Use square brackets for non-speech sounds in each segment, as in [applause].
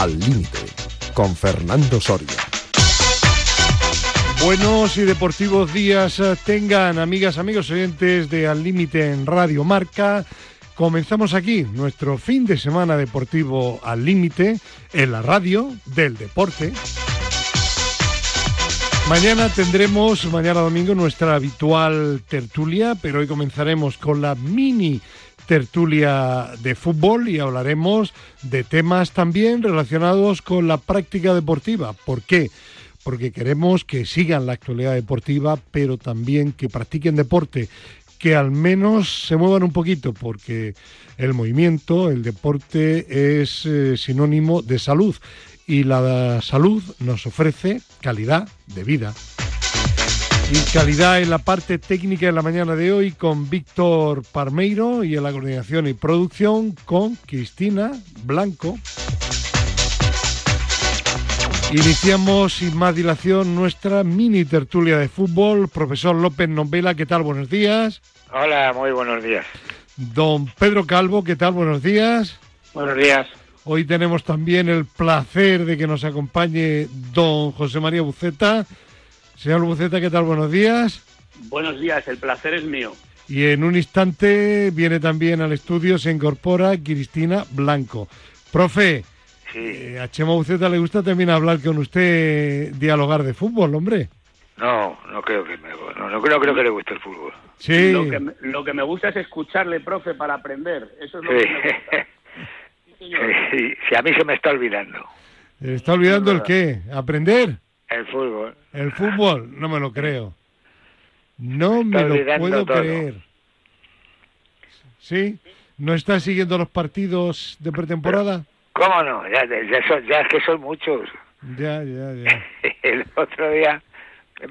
Al Límite, con Fernando Soria. Buenos y deportivos días eh, tengan amigas, amigos oyentes de Al Límite en Radio Marca. Comenzamos aquí nuestro fin de semana deportivo al límite en la radio del deporte. Mañana tendremos, mañana domingo, nuestra habitual tertulia, pero hoy comenzaremos con la mini tertulia de fútbol y hablaremos de temas también relacionados con la práctica deportiva. ¿Por qué? Porque queremos que sigan la actualidad deportiva, pero también que practiquen deporte, que al menos se muevan un poquito, porque el movimiento, el deporte es eh, sinónimo de salud y la salud nos ofrece calidad de vida. Y calidad en la parte técnica de la mañana de hoy con Víctor Parmeiro y en la coordinación y producción con Cristina Blanco. Iniciamos sin más dilación nuestra mini tertulia de fútbol. Profesor López Novela, ¿qué tal? Buenos días. Hola, muy buenos días. Don Pedro Calvo, ¿qué tal? Buenos días. Buenos días. Hoy tenemos también el placer de que nos acompañe don José María Buceta. Señor Buceta, ¿qué tal? Buenos días. Buenos días, el placer es mío. Y en un instante viene también al estudio, se incorpora Cristina Blanco. Profe, Sí. eh, a Chema Buceta le gusta también hablar con usted, dialogar de fútbol, hombre. No, no creo que me, no, no creo, creo que le guste el fútbol. Sí, Lo, que me, lo que me gusta es escucharle, profe, para aprender. Eso es lo Sí. que me gusta. Sí, señor. [laughs] Sí, sí, a mí se me está olvidando ¿está olvidando el qué? ¿Aprender? El fútbol. ¿El fútbol? No me lo creo. No me lo puedo todo. creer. ¿Sí? ¿No está siguiendo los partidos de pretemporada? ¿Cómo no? Ya, ya, son- ya es que son muchos. Ya, ya, ya. [laughs] El otro día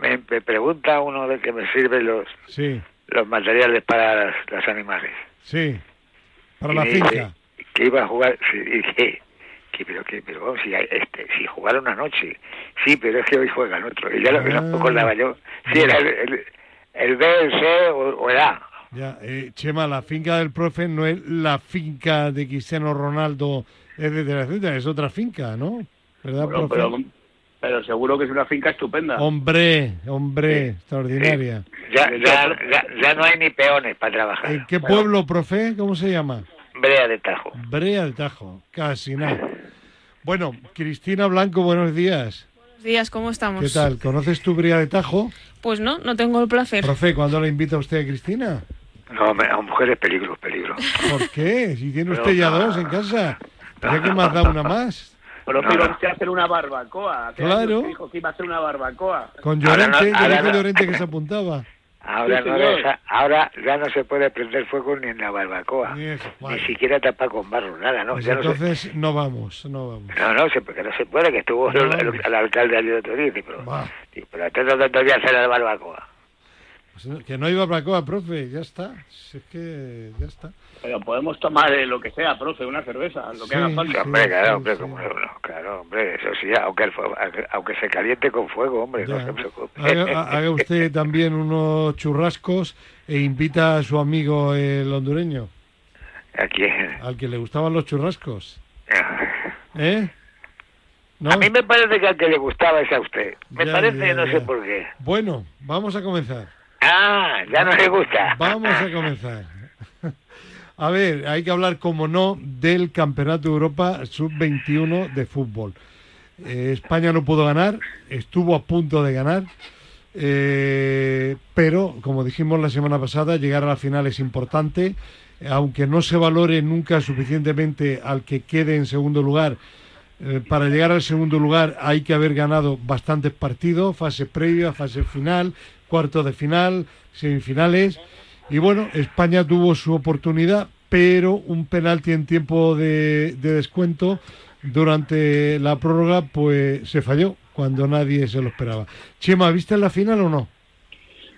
me, me pregunta uno de que me sirve los, Sí, los materiales para las, animales. sí. Para Y la dice finca. Que iba a jugar, sí, y dije, que, pero que, pero vamos, si, hay- este, si jugaron anoche, sí, pero es que hoy juegan otro, y ya lo que Ah. no acordaba yo, si era el, el, el B, el C o, o el A. Ya, eh, Chema, la finca del profe no es la finca de Cristiano Ronaldo es de la Celta, es otra finca, ¿no? ¿Verdad, Bueno, profe? pero, pero seguro que es una finca estupenda. Hombre, hombre, extraordinaria. Ya, ya, ya, ya no hay ni peones para trabajar. ¿En qué pueblo, profe? ¿Cómo se llama? Brea de Tajo. Brea del Tajo, casi nada. Bueno, Cristina Blanco, buenos días. Buenos días, ¿cómo estamos? ¿Qué tal? ¿Conoces tu Brea de Tajo? Pues no, no tengo el placer. Profe, ¿cuándo le invita usted a Cristina? No, me- a mujeres peligro, peligro. ¿Por qué? Si tiene Pero usted ya dos en casa. ¿Ya que más da una más? Profe, No, iba no. a hacer una barbacoa. Claro. Dijo que iba a hacer una barbacoa. Con Ahora Llorente, ya ahora dijo no. Llorente que se apuntaba. Ahora, Sí, no deja- ahora ya no se puede prender fuego ni en la barbacoa. Ni eso, vale. Ni siquiera tapar con barro, nada, ¿no? Pues Ya no, se, entonces no vamos, no vamos. no, no, se, porque no se puede, que estuvo No. el, el- el alcalde allí otro día, pero, dice, pero antes no hacer la barbacoa. Pues no, que no iba barbacoa, profe, ya está. Si es que ya está. Pero podemos tomar eh, lo que sea, profe, una cerveza, lo que Sí. haga falta. Hombre, sí, claro, hombre, sí. como no, no, claro, hombre, eso sí, aunque, el fuego- aunque, se caliente con fuego, hombre, no se preocupe. Haga, haga usted [laughs] también unos churrascos e invita a su amigo el hondureño, Aquí. al que le gustaban los churrascos. [laughs] ¿Eh? ¿No? A mí me parece que al que le gustaba es a usted. Me Ya, parece, ya, no ya. sé por qué. Bueno, vamos a comenzar. Ah, ya no le gusta. Vamos a comenzar. A ver, hay que hablar, como no, del Campeonato de Europa Sub-21 de fútbol. Eh, España no pudo ganar, estuvo a punto de ganar, eh, pero, como dijimos la semana pasada, llegar a la final es importante, aunque no se valore nunca suficientemente al que quede en segundo lugar. eh, para llegar al segundo lugar hay que haber ganado bastantes partidos, fase previa, fase final, cuartos de final, semifinales. Y bueno, España tuvo su oportunidad, pero un penalti en tiempo de, de descuento durante la prórroga, pues se falló cuando nadie se lo esperaba. Chema, ¿viste la final o no?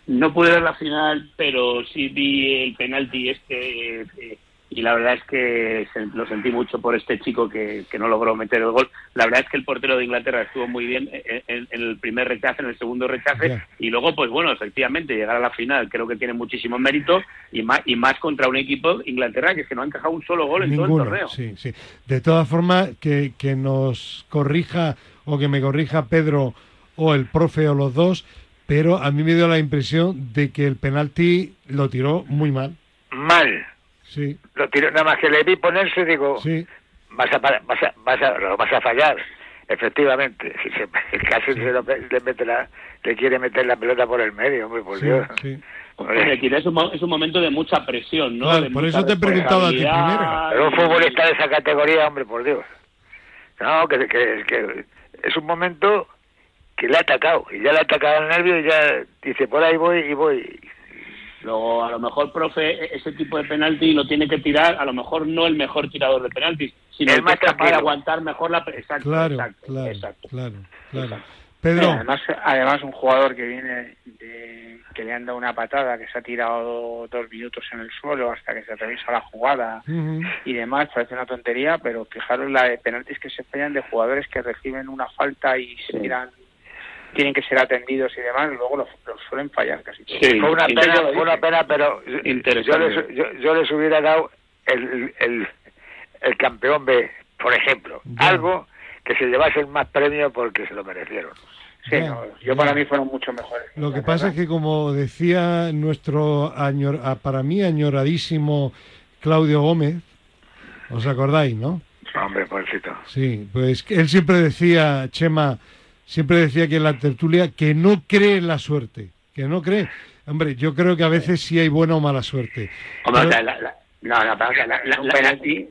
No pude ver la final, pero sí vi el penalti este eh, y la verdad es que lo sentí mucho por este chico que, que no logró meter el gol. La verdad es que el portero de Inglaterra estuvo muy bien en, en- en el primer rechace, en el segundo rechace y luego, pues bueno, efectivamente, llegar a la final creo que tiene muchísimo mérito y más, y más contra un equipo Inglaterra que es que no ha encajado un solo gol en todo el torneo. sí, sí. De todas formas, que, que nos corrija o que me corrija Pedro o el profe o los dos, pero a mí me dio la impresión de que el penalti lo tiró muy mal. Mal. Sí, Lo tiró, nada más que le vi ponerse, digo, sí, vas a, vas a, vas a, lo vas a fallar. Efectivamente, si [laughs] se, casi se lo, le, mete la, le quiere meter la pelota por el medio, hombre, por sí, Dios. sí. Es, un, es un momento de mucha presión, ¿no? Claro, De por eso te he preguntado a ti responsabilidad Pero un futbolista de esa categoría, hombre, por Dios. No, que, que, que es un momento que le ha atacado, y ya le ha atacado el nervio y ya dice, por ahí voy y voy. Luego, a lo mejor, profe, e- ese tipo de penalti lo tiene que tirar, a lo mejor no el mejor tirador de penaltis, sino El el, más que es capaz de aguantar mejor la... Exacto, Claro, exacto, claro, exacto. claro, claro. Exacto. Pedro, Además, además, un jugador que viene de, que le han dado una patada, que se ha tirado dos minutos en el suelo hasta que se revisa la jugada y demás, parece una tontería, pero fijaros la de penaltis que se fallan de jugadores que reciben una falta y se tiran, tienen que ser atendidos y demás, y luego los, los suelen fallar casi todos. Sí, Fue una pena, fue una pena, pero yo les, yo, yo les hubiera dado el, el, el campeón B, por ejemplo. Algo que se llevasen más premio porque se lo merecieron. Sí, no, yo para mí fueron mucho mejores. Lo que pasa es que, como decía nuestro, añor- ah, para mí, añoradísimo Claudio Gómez, ¿os acordáis, no? Hombre, pobrecito. Sí, pues él siempre decía, Chema, siempre decía que en la tertulia que no cree en la suerte, que no cree. Hombre, yo creo que a veces sí hay buena o mala suerte. Hombre, Pero- la- la- la- no, no, pero, o sea, la- la- un la- penalti.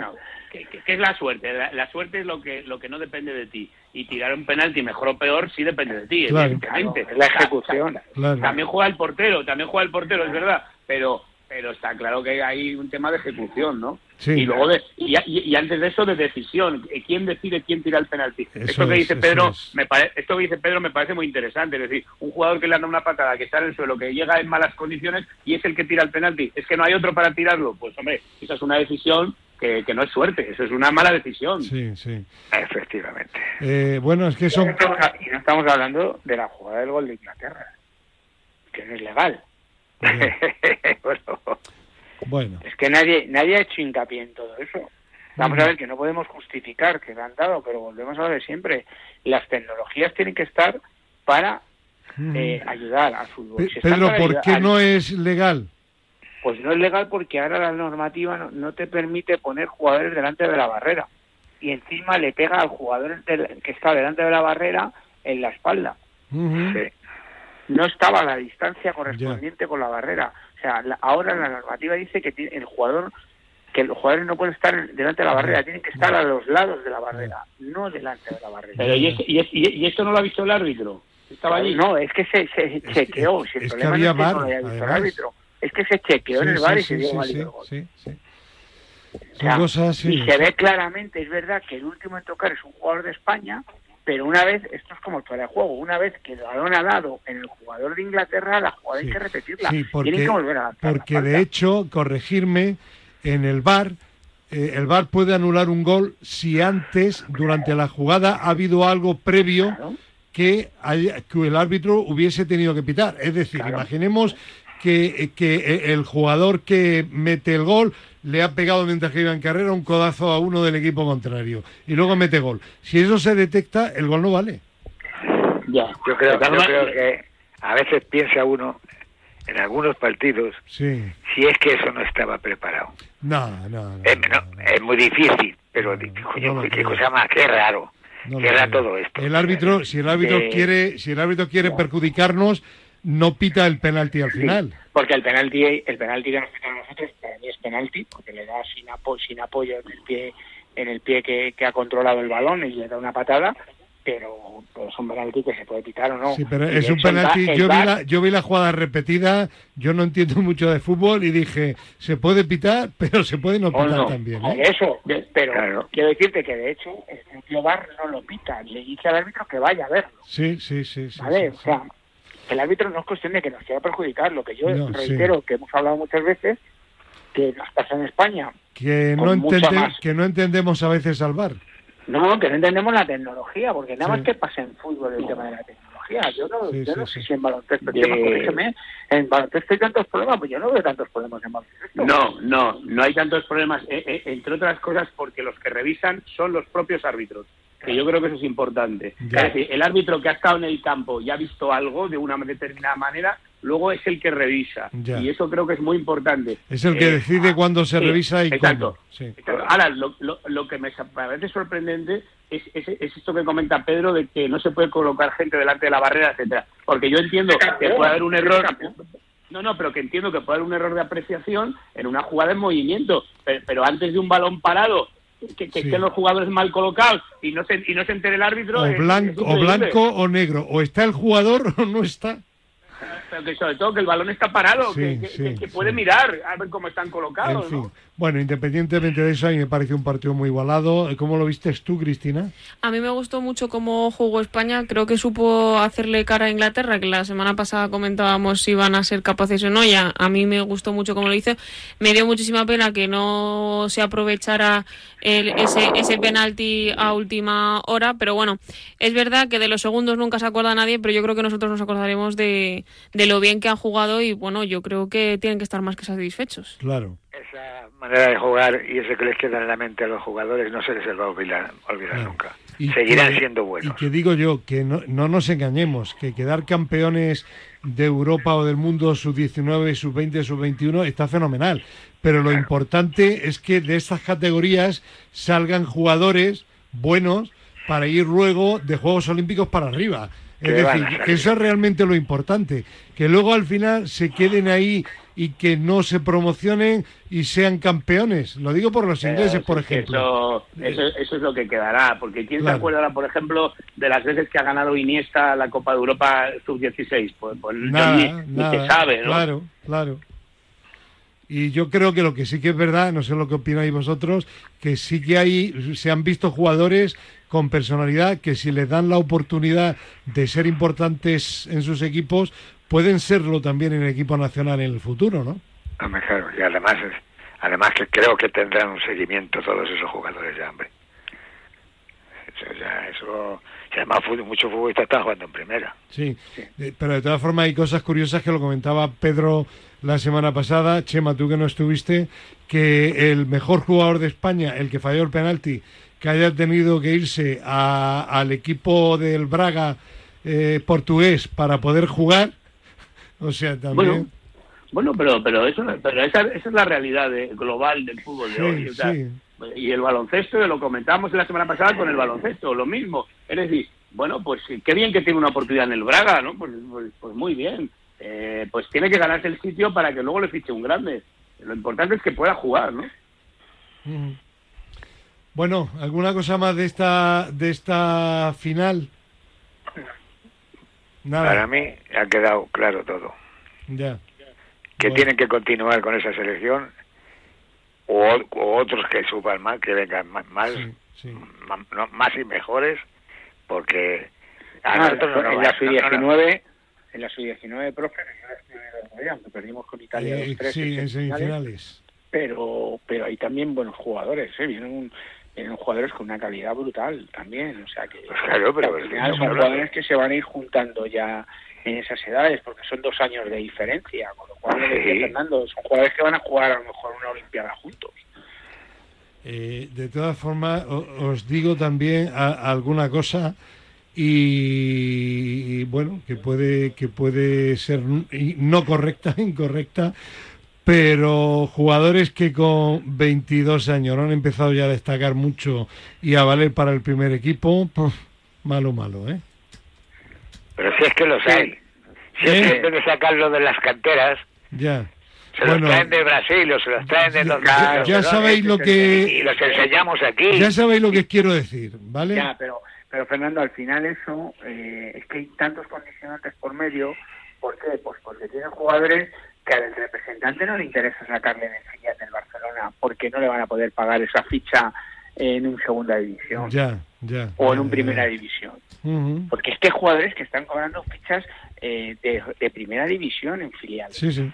no, ¿qué, qué- qué es la suerte? La, la suerte es lo que lo que no depende de ti. Y tirar un penalti mejor o peor sí depende de ti, Claro. evidentemente. Es la ejecución. Claro. También juega el portero, también juega el portero, es verdad, pero pero está claro que hay un tema de ejecución, ¿no? Sí. Y luego de, y, y- y antes de eso de decisión, ¿quién decide quién tira el penalti? Eso esto que es, dice Pedro, es. me pare- esto que dice Pedro me parece muy interesante, es decir, un jugador que le anda una patada, que está en el suelo, que llega en malas condiciones y es el que tira el penalti, es que no hay otro para tirarlo, pues hombre, esa es una decisión que, que no es suerte, eso es una mala decisión. Sí, sí. Efectivamente. Eh, bueno, es que Y son... no estamos- Y no estamos hablando de la jugada del gol de Inglaterra, que no es legal. [laughs] bueno, Bueno, Es que nadie nadie ha hecho hincapié en todo eso. Vamos a ver que no podemos justificar que le han dado, pero volvemos a lo de siempre. Las tecnologías tienen que estar para eh, ayudar al fútbol. Si Pedro, ¿por qué no es legal? Pues no es legal porque ahora la normativa no, no te permite poner jugadores delante de la barrera. Y encima le pega al jugador del- que está delante de la barrera en la espalda. Sí. No estaba a la distancia correspondiente con la barrera. O sea, la- ahora la normativa dice que tiene- el jugador que los jugadores no pueden estar delante de la barrera, tienen que estar a los lados de la barrera, no delante de la barrera. Pero ¿y, es- y, es- y, y esto no lo ha visto el árbitro? ¿Estaba allí? No, es que se, se que- chequeó. si el es que problema había no es que VAR, no lo haya visto el árbitro, es que se chequeó en el bar sí, y se sí, dio sí, válido sí. O sea, cosas. Y se ve claramente, es verdad, que el último en tocar es un jugador de España, pero una vez, esto es como el fuera de juego, una vez que el balón ha dado en el jugador de Inglaterra, la jugada Sí, hay que repetirla. sí, porque, Tienen que volver a porque de hecho, corregirme, en el VAR, eh, el VAR puede anular un gol si antes, durante la jugada, ha habido algo previo Claro. que, haya- que el árbitro hubiese tenido que pitar. Es decir, Claro. imaginemos que, que el jugador que mete el gol le ha pegado mientras que iba en carrera un codazo a uno del equipo contrario y luego mete gol. Si eso se detecta, el gol no vale. Ya. Yo creo, yo creo que a veces piensa uno en algunos partidos Sí. si es que eso no estaba preparado. No, no, no. Es, no, no, no. es muy difícil, pero No, coño, no qué cosa más, qué raro. No creo. todo esto. El árbitro, si el árbitro Eh, quiere, si el árbitro quiere perjudicarnos, no pita el penalti al final. Porque el penalti, el penalti que nos pitan nosotros, para mí es penalti, porque le da sin, apo- sin apoyo en el pie, en el pie que, que ha controlado el balón y le da una patada, pero, pero es un penalti que se puede pitar o no. Sí, pero es un penalti. Yo vi, la, yo vi la jugada repetida, yo no entiendo [laughs] mucho de fútbol y dije, se puede pitar, [laughs] pero se puede no o pitar no, también. ¿eh? eso, pero Claro. quiero decirte que de hecho el propio VAR no lo pita, le dice al árbitro que vaya a verlo, Sí, sí, sí. sí, ¿vale? sí, o sea, el árbitro no es cuestión de que nos quiera perjudicar, lo que yo No, sí. reitero, que hemos hablado muchas veces, que nos pasa en España. Que no, entende- que entendemos a veces al bar. No, que no entendemos la tecnología, porque nada Sí. más que pasa en fútbol el tema de la tecnología. Yo no, Sí, yo no sí. sé si en baloncesto, De- Chema, corrígeme, en baloncesto hay tantos problemas, pues yo no veo tantos problemas en baloncesto. No, no, no hay tantos problemas, eh, eh, entre otras cosas porque los que revisan son los propios árbitros, que yo creo que eso es importante. Ya. Es decir, el árbitro que ha estado en el campo y ha visto algo de una determinada manera, luego es el que revisa. Ya. Y eso creo que es muy importante. Es el que Eh, decide cuándo se sí, revisa y exacto. cuándo. Sí. Ahora, lo, lo- lo que me parece sorprendente es, es, es esto que comenta Pedro de que no se puede colocar gente delante de la barrera, etcétera. Porque yo entiendo que puede haber un error. No, no, pero que entiendo que puede haber un error de apreciación en una jugada en movimiento. Pero, pero antes de un balón parado, que, que Sí. estén los jugadores mal colocados y no se, y no se entere el árbitro. O es- es blanco, o blanco o negro. O está el jugador [laughs] o no está. Pero que sobre todo que el balón está parado, Sí, que, sí, puede mirar a ver cómo están En colocados. fin. ¿no? Bueno, independientemente de eso, a mí me pareció un partido muy igualado. ¿Cómo lo viste tú, Cristina? A mí me gustó mucho cómo jugó España. Creo que supo hacerle cara a Inglaterra, que la semana pasada comentábamos si iban a ser capaces o no. Y a, a mí me gustó mucho cómo lo hizo. Me dio muchísima pena que no se aprovechara el- ese, ese penalti a última hora. Pero bueno, es verdad que de los segundos nunca se acuerda nadie, pero yo creo que nosotros nos acordaremos de, de lo bien que han jugado. Y bueno, yo creo que tienen que estar más que satisfechos. Claro. Manera de jugar y eso que les queda en la mente a los jugadores no se les va a olvidar, olvidar Claro. nunca. Y Seguirán que- siendo Y buenos. que digo yo, que no, no nos engañemos, que quedar campeones de Europa o del mundo sub-19, sub-20, sub-21 está fenomenal. Pero lo importante es que de estas categorías salgan jugadores buenos para ir luego de Juegos Olímpicos para arriba. Es decir, que eso es realmente lo importante. Que luego al final se queden ahí y que no se promocionen y sean campeones. Lo digo por los ingleses, por ejemplo. Eso, eso, eso es lo que quedará, porque ¿quién Claro. se acuerda, por ejemplo, de las veces que ha ganado Iniesta la Copa de Europa Sub-16? Pues, pues Nada, ni, ni nada. se sabe, ¿no? Claro, claro. Y yo creo que lo que sí que es verdad, no sé lo que opináis vosotros, que sí que hay, se han visto jugadores con personalidad que si les dan la oportunidad de ser importantes en sus equipos, pueden serlo también en el equipo nacional en el futuro, ¿no? Hombre, claro, y además, además que creo que tendrán un seguimiento todos esos jugadores ya, hombre. Eso, ya, eso, y además muchos futbolistas están jugando en primera. Sí, Eh, pero de todas formas hay cosas curiosas que lo comentaba Pedro la semana pasada, Chema, tú que no estuviste, que el mejor jugador de España, el que falló el penalti, que haya tenido que irse a- al equipo del Braga eh, portugués para poder jugar, o sea, también... Bueno, bueno, pero pero eso pero esa, esa es la realidad de- global del fútbol de Sí, hoy. o sea, sí. Y el baloncesto, lo comentábamos la semana pasada con el baloncesto, lo mismo. Es decir, bueno, pues qué bien que tiene una oportunidad en el Braga, ¿no? Pues, pues, pues muy bien. Eh, pues tiene que ganarse el sitio para que luego le fiche un grande. Lo importante es que pueda jugar, ¿no? Bueno, ¿alguna cosa más de esta de esta final? Nada. Para mí ha quedado claro todo. Ya. Que Bueno. tienen que continuar con esa selección o, o otros que suban más, que vengan más, más, Sí, sí. ma- no, más y mejores, porque a Ah, nosotros no nos en la no- no- sub-19, en la sub-19, profe, perdimos con Italia Eh, 2-3 sí, en en semifinales, semifinales. pero pero hay también buenos jugadores, ¿eh? vienen, un- vienen jugadores con una calidad brutal también, o sea que, Pues claro, pero que al final son hablando. jugadores que se van a ir juntando ya en esas edades, porque son dos años de diferencia, con lo cual, lo que decía Sí. Fernando, son jugadores que van a jugar a lo mejor una olimpiada juntos. Eh, de todas formas, os digo también a- alguna cosa y, y, bueno, que puede que puede ser no correcta, [laughs] incorrecta, pero jugadores que con 22 años no han empezado ya a destacar mucho y a valer para el primer equipo, malo, malo, ¿eh? Pero si es que los hay. Si es Sí. que en vez de sacarlo de las canteras, Ya. se los traen de Brasil o se los traen de ya, los ya- ya sabéis lo y que los enseñamos aquí. ya sabéis lo que quiero decir, ¿vale? Ya, pero, pero Fernando, al final eso eh, es que hay tantos condicionantes por medio. ¿Por qué? Pues porque tienen jugadores que al representante no le interesa sacarle en el filial del Barcelona porque no le van a poder pagar esa ficha en un segunda división Ya, ya. o en un primera división. Porque es que hay jugadores que están cobrando fichas eh, de, de primera división en filial. Sí, sí.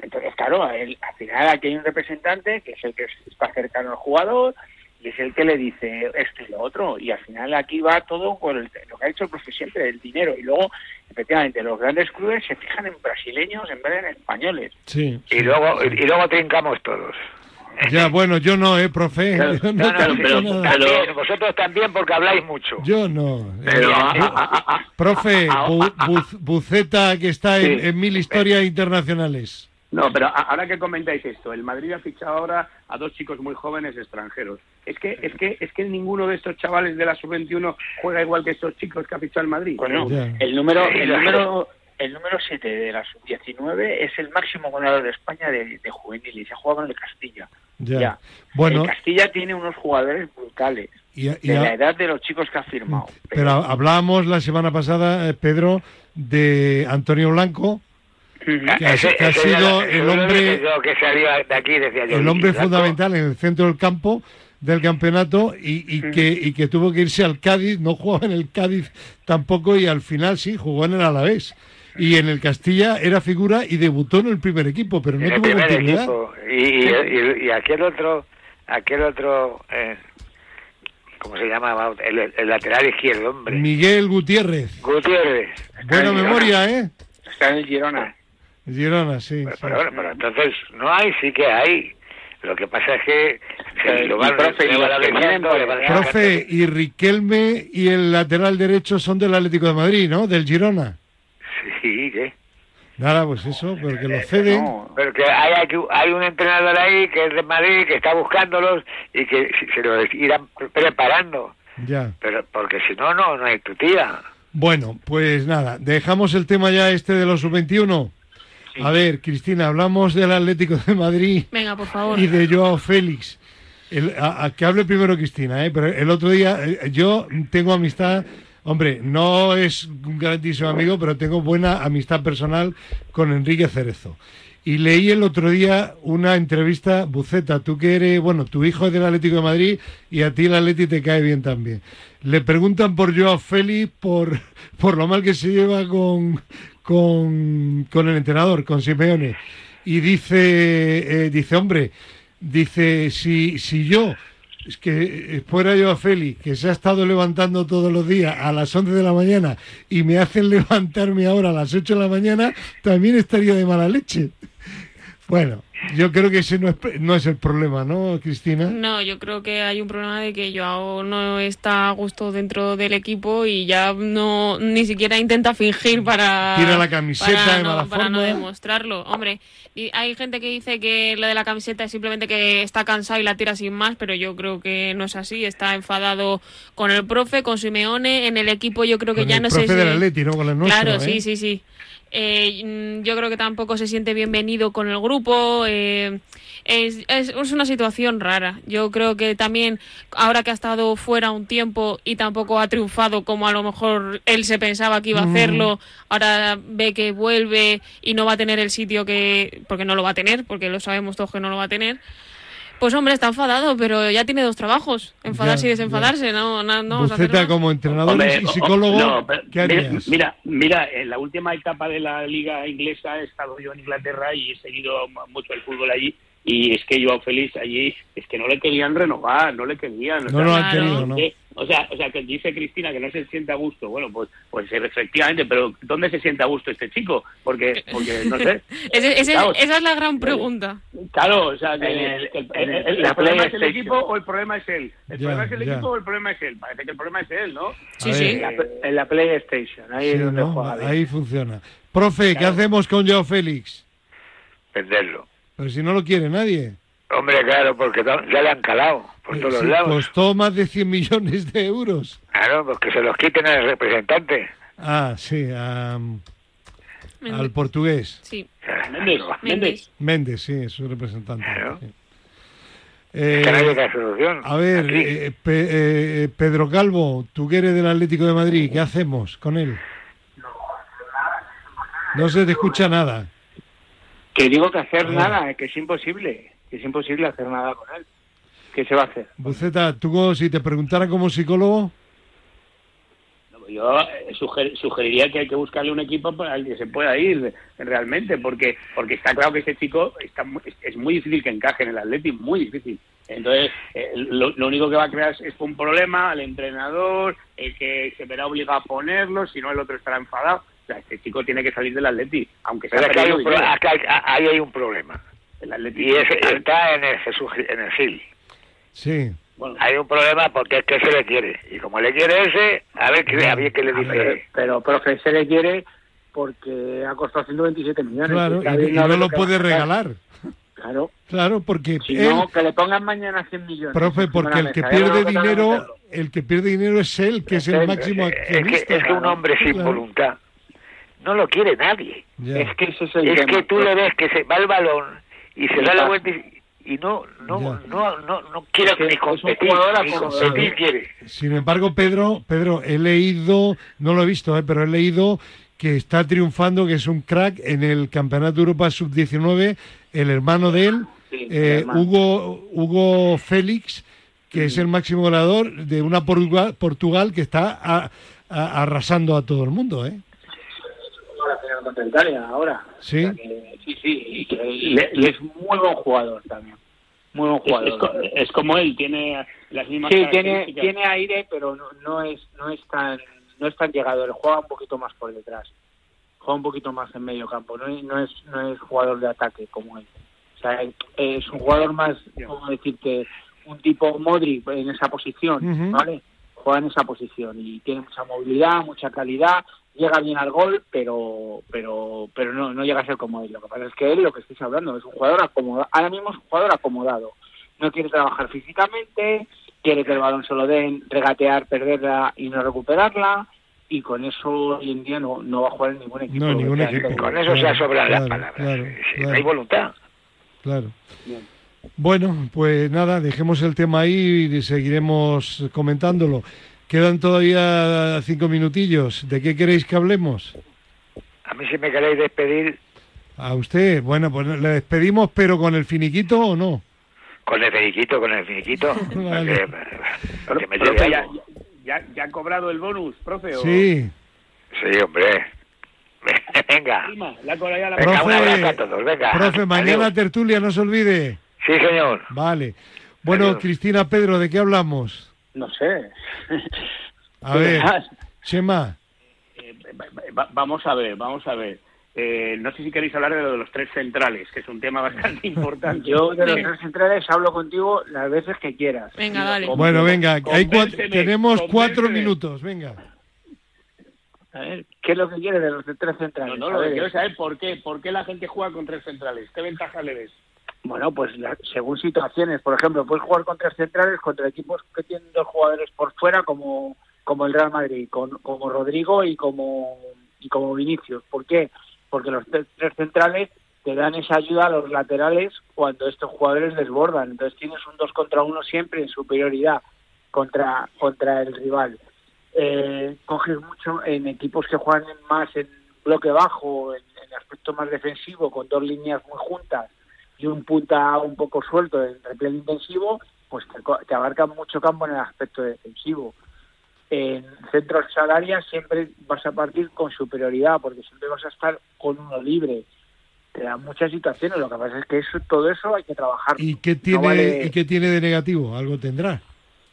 Entonces, claro, él, al final aquí hay un representante que es el que está cercano al jugador y es el que le dice esto y lo otro. Y al final aquí va todo por el, lo que ha hecho el profe siempre, el dinero. Y luego, efectivamente, los grandes clubes se fijan en brasileños en vez de en españoles. Sí. Y luego, y luego trincamos todos. Ya, bueno, yo no, ¿eh, profe? Claro, [laughs] Yo no, No, no, tengo pero, también, vosotros también porque habláis mucho. Yo no. Pero, Eh, ah, eh, ah, ah, ah, profe, Bu- Bu- Buceta, que está Sí. en mil historias internacionales. No, pero ahora que comentáis esto, el Madrid ha fichado ahora a dos chicos muy jóvenes extranjeros. Es que es que es que ninguno de estos chavales de la sub-21 juega igual que estos chicos que ha fichado el Madrid. Bueno, el número, el número, el número 7 de la sub-19 es el máximo goleador de España de, de juvenil y se juega con el Castilla. Ya. Ya. Bueno, El Castilla tiene unos jugadores brutales y, y- de la edad de los chicos que ha firmado. pero hablábamos la semana pasada, eh, Pedro, de Antonio Blanco. Que ha- que ha sido el hombre- que salía de aquí, decía yo. el hombre fundamental en el centro del campo del campeonato y, y que, y que tuvo que irse al Cádiz, no jugaba en el Cádiz tampoco y al final sí, jugó en el Alavés. Y en el Castilla era figura y debutó en el primer equipo, pero no en tuvo continuidad. Y, y, y- aquel otro, aquel otro, eh, ¿cómo se llamaba? El, el lateral izquierdo, hombre. Miguel Gutiérrez. Gutiérrez. Buena memoria, ¿eh? Está en el Girona. Girona, sí. Pero, sí. pero bueno, pero entonces no hay, sí que hay. Lo que pasa es que Eh, lo van- profe, y los Riquelme y el lateral derecho son del Atlético de Madrid, ¿no? Del Girona. Sí, ¿qué? Nada, pues eso, porque lo ceden. No, Pero que hay, hay, hay un entrenador ahí que es de Madrid, que está buscándolos y que se- se lo irán preparando. Ya. Pero porque si no, no, no hay tu tía. Bueno, pues nada, dejamos el tema ya este de los sub-21. A ver, Cristina, hablamos del Atlético de Madrid Venga, por favor. y de Joao Félix. El- a, a que hable primero Cristina, ¿eh? pero el otro día eh, yo tengo amistad, hombre, no es un grandísimo amigo, pero tengo buena amistad personal con Enrique Cerezo. Y leí el otro día una entrevista, Buceta, tú que eres, bueno, tu hijo es del Atlético de Madrid y a ti el Atlético te cae bien también. Le preguntan por Joao Félix por, [laughs] por lo mal que se lleva con, con, con el entrenador, con Simeone. Y dice, eh, dice, hombre, dice, si, si yo, es que eh, fuera yo a Félix, que se ha estado levantando todos los días a las 11 de la mañana y me hacen [laughs] levantarme ahora a las 8 de la mañana, también estaría de mala leche. [laughs] Bueno, yo creo que ese no es, no es el problema, ¿no, Cristina? No, yo creo que hay un problema de que Joao no está a gusto dentro del equipo y ya no ni siquiera intenta fingir para Tira la camiseta para de no, mala para no demostrarlo. Hombre, y hay gente que dice que lo de la camiseta es simplemente que está cansado y la tira sin más, pero yo creo que no es así. Está enfadado con el profe, con Simeone, en el equipo yo creo que Con ya el no sé si del Atleti, ¿no? Con el nuestro, Claro, ¿eh? sí, sí, sí. Eh, mm, yo creo que tampoco se siente bienvenido con el grupo. eh, es, es, es una situación rara. Yo creo que también, ahora que ha estado fuera un tiempo y tampoco ha triunfado como a lo mejor él se pensaba que iba a Mm. hacerlo, ahora ve que vuelve y no va a tener el sitio que. porque no lo va a tener, porque lo sabemos todos que no lo va a tener. Pues hombre, está enfadado, pero ya tiene dos trabajos, enfadarse Ya, y desenfadarse, no, no, no vamos a hacer como entrenador Hombre, y o- psicólogo, no, pero ¿qué mira, harías? Mira, mira, en la última etapa de la liga inglesa he estado yo en Inglaterra y he seguido mucho el fútbol allí y es que Joao Félix allí es que no le querían renovar, no le querían. o No sea, lo han no querido, sé ¿no? O sea, o sea, que dice Cristina que no se siente a gusto. Bueno, pues pues efectivamente, pero ¿dónde se siente a gusto este chico? Porque porque no sé. [laughs] Ese- ese- Claro, esa es la gran pregunta. Claro, o sea, el- el, el- el- problema es el equipo o el problema es él. El Ya, problema es el ya. equipo o el problema es él. Parece que el problema es él, ¿no? Sí, sí. en la, en la PlayStation, ahí Sí, es donde ¿no? juega bien. Ahí funciona. Profe, ¿qué hacemos con Joao Félix? Venderlo. Pero si no lo quiere nadie. Hombre, claro, porque ya le han calado por Eh, todos sí, los lados. costó más de 100 millones de euros. Claro, pues que se los quiten al representante. Ah, sí, am, Méndez. al portugués. Sí, Méndez, Méndez. Méndez, sí, es su representante. Claro. sí. Eh, a ver, eh, Pe- eh, Pedro Calvo, tú que eres del Atlético de Madrid, ¿qué hacemos con él? No se te escucha nada. Que digo que hacer Ah. nada, que es imposible, que es imposible hacer nada con él. ¿Qué se va a hacer? Buceta, tú como si te preguntara como psicólogo, yo eh, suger- sugeriría que hay que buscarle un equipo para el que se pueda ir realmente, porque porque está claro que ese chico está es, es muy difícil que encaje en el Atleti, muy difícil. Entonces, eh, lo, lo único que va a crear es, es un problema al entrenador, el que se verá obligado a ponerlo, si no el otro estará enfadado. O sea, este chico tiene que salir del Atleti, aunque sea Pero es hay un, pro- acá hay- ahí hay un problema. El Atleti Y ese está en el Jesús, en el Gil. Sí. Bueno, Hay un problema porque es que se le quiere. Y como le quiere ese, a ver qué, a ver qué le Pero, dice. pero, profe, se le quiere porque ha costado 127 millones. Claro, y, no lo que puede regalar. Claro. Claro, porque Si él, no, que le pongan mañana 100 millones. profe, porque el que. Ya pierde dinero, el que pierde dinero es él, que es el máximo Es que, accionista. es que un hombre sin Claro. voluntad no lo quiere nadie. Ya. Es que es el Es que tú le ves que se va el balón y se Y da la vuelta y, y no no, Ya. no no no quiere ni competir, jugador ni competir quiere. Sin embargo, Pedro, Pedro, he leído, no lo he visto, eh, pero he leído que está triunfando, que es un crack en el Campeonato de Europa Sub-19, el hermano de él, Sí, eh, hermano. Hugo, Hugo Félix, que es el máximo goleador de una Portugal, Portugal que está a- a- arrasando a todo el mundo. ¿eh? Contra Italia, ahora. Sí. O sea que- sí, sí, y, que, y- y es muy buen jugador también. Muy buen es, es jugador. es como él, tiene las mismas Sí, tiene, tiene aire, pero no, no es no es tan no es tan llegador. Juega un poquito más por detrás. Juega un poquito más en medio campo. No es, no es, no es jugador de ataque como él. O sea, es- un jugador más, como decirte, un tipo Modric en esa posición. ¿vale? Juega en esa posición y tiene mucha movilidad, mucha calidad, llega bien al gol, pero pero pero no, no llega a ser como él. Lo que pasa es que él, lo que estáis hablando, es un jugador acomodado. Ahora mismo es un jugador acomodado. No quiere trabajar físicamente, quiere que el balón se lo den, regatear, perderla y no recuperarla. Y con eso hoy en día no, no va a jugar en ningún equipo. No, ningún equipo. Con eso Claro, se sobran las claro, palabras. claro. No hay voluntad. Claro. Bueno, pues nada, dejemos el tema ahí y seguiremos comentándolo. Quedan todavía cinco minutillos. ¿De qué queréis que hablemos? A mí si me queréis despedir A usted. Bueno, pues le despedimos, pero con el finiquito o no. con el finiquito, con el finiquito, [laughs] Vale. que, que me Profe, ya, ya, ya ha cobrado el bonus, profe? o- Sí. Sí, hombre. [laughs] Venga. La ha cobrado ya la Venga, un abrazo Profe, a todos, venga. profe, mañana Adiós. tertulia, no se olvide. Sí, señor. Vale. Bueno, Adiós. Cristina, Pedro, ¿de qué hablamos? No sé. A ver, Chema. Eh, va- va- vamos a ver, vamos a ver. Eh, no sé si queréis hablar de lo de los tres centrales, que es un tema bastante [laughs] importante. Yo de los Sí. tres centrales hablo contigo las veces que quieras. Venga, dale. Bueno, venga, hay tenemos cuatro minutos, venga. A ver, ¿qué es lo que quieres de los tres No, centrales? no, A lo que ver, quiero saber por qué, por qué la gente juega con tres centrales. ¿Qué ventaja le ves? Bueno, pues la- según situaciones, por ejemplo, puedes jugar con tres centrales contra equipos que tienen dos jugadores por fuera, como, como el Real Madrid, con, como Rodrigo y como, y como Vinicius. ¿Por qué? Porque los tres, centrales te dan esa ayuda a los laterales cuando estos jugadores desbordan. Entonces tienes un dos contra uno siempre en superioridad contra, contra el rival. Eh, coges mucho en equipos que juegan más en bloque bajo, en aspecto más defensivo, con dos líneas muy juntas y un punta un poco suelto en repliegue intensivo, pues te, abarcan mucho campo en el aspecto defensivo. En centros salarias siempre vas a partir con superioridad, porque siempre vas a estar con uno libre. Te dan muchas situaciones, lo que pasa es que eso, todo eso hay que trabajar. ¿Y qué tiene, vale- ¿y qué tiene de negativo? Algo tendrá.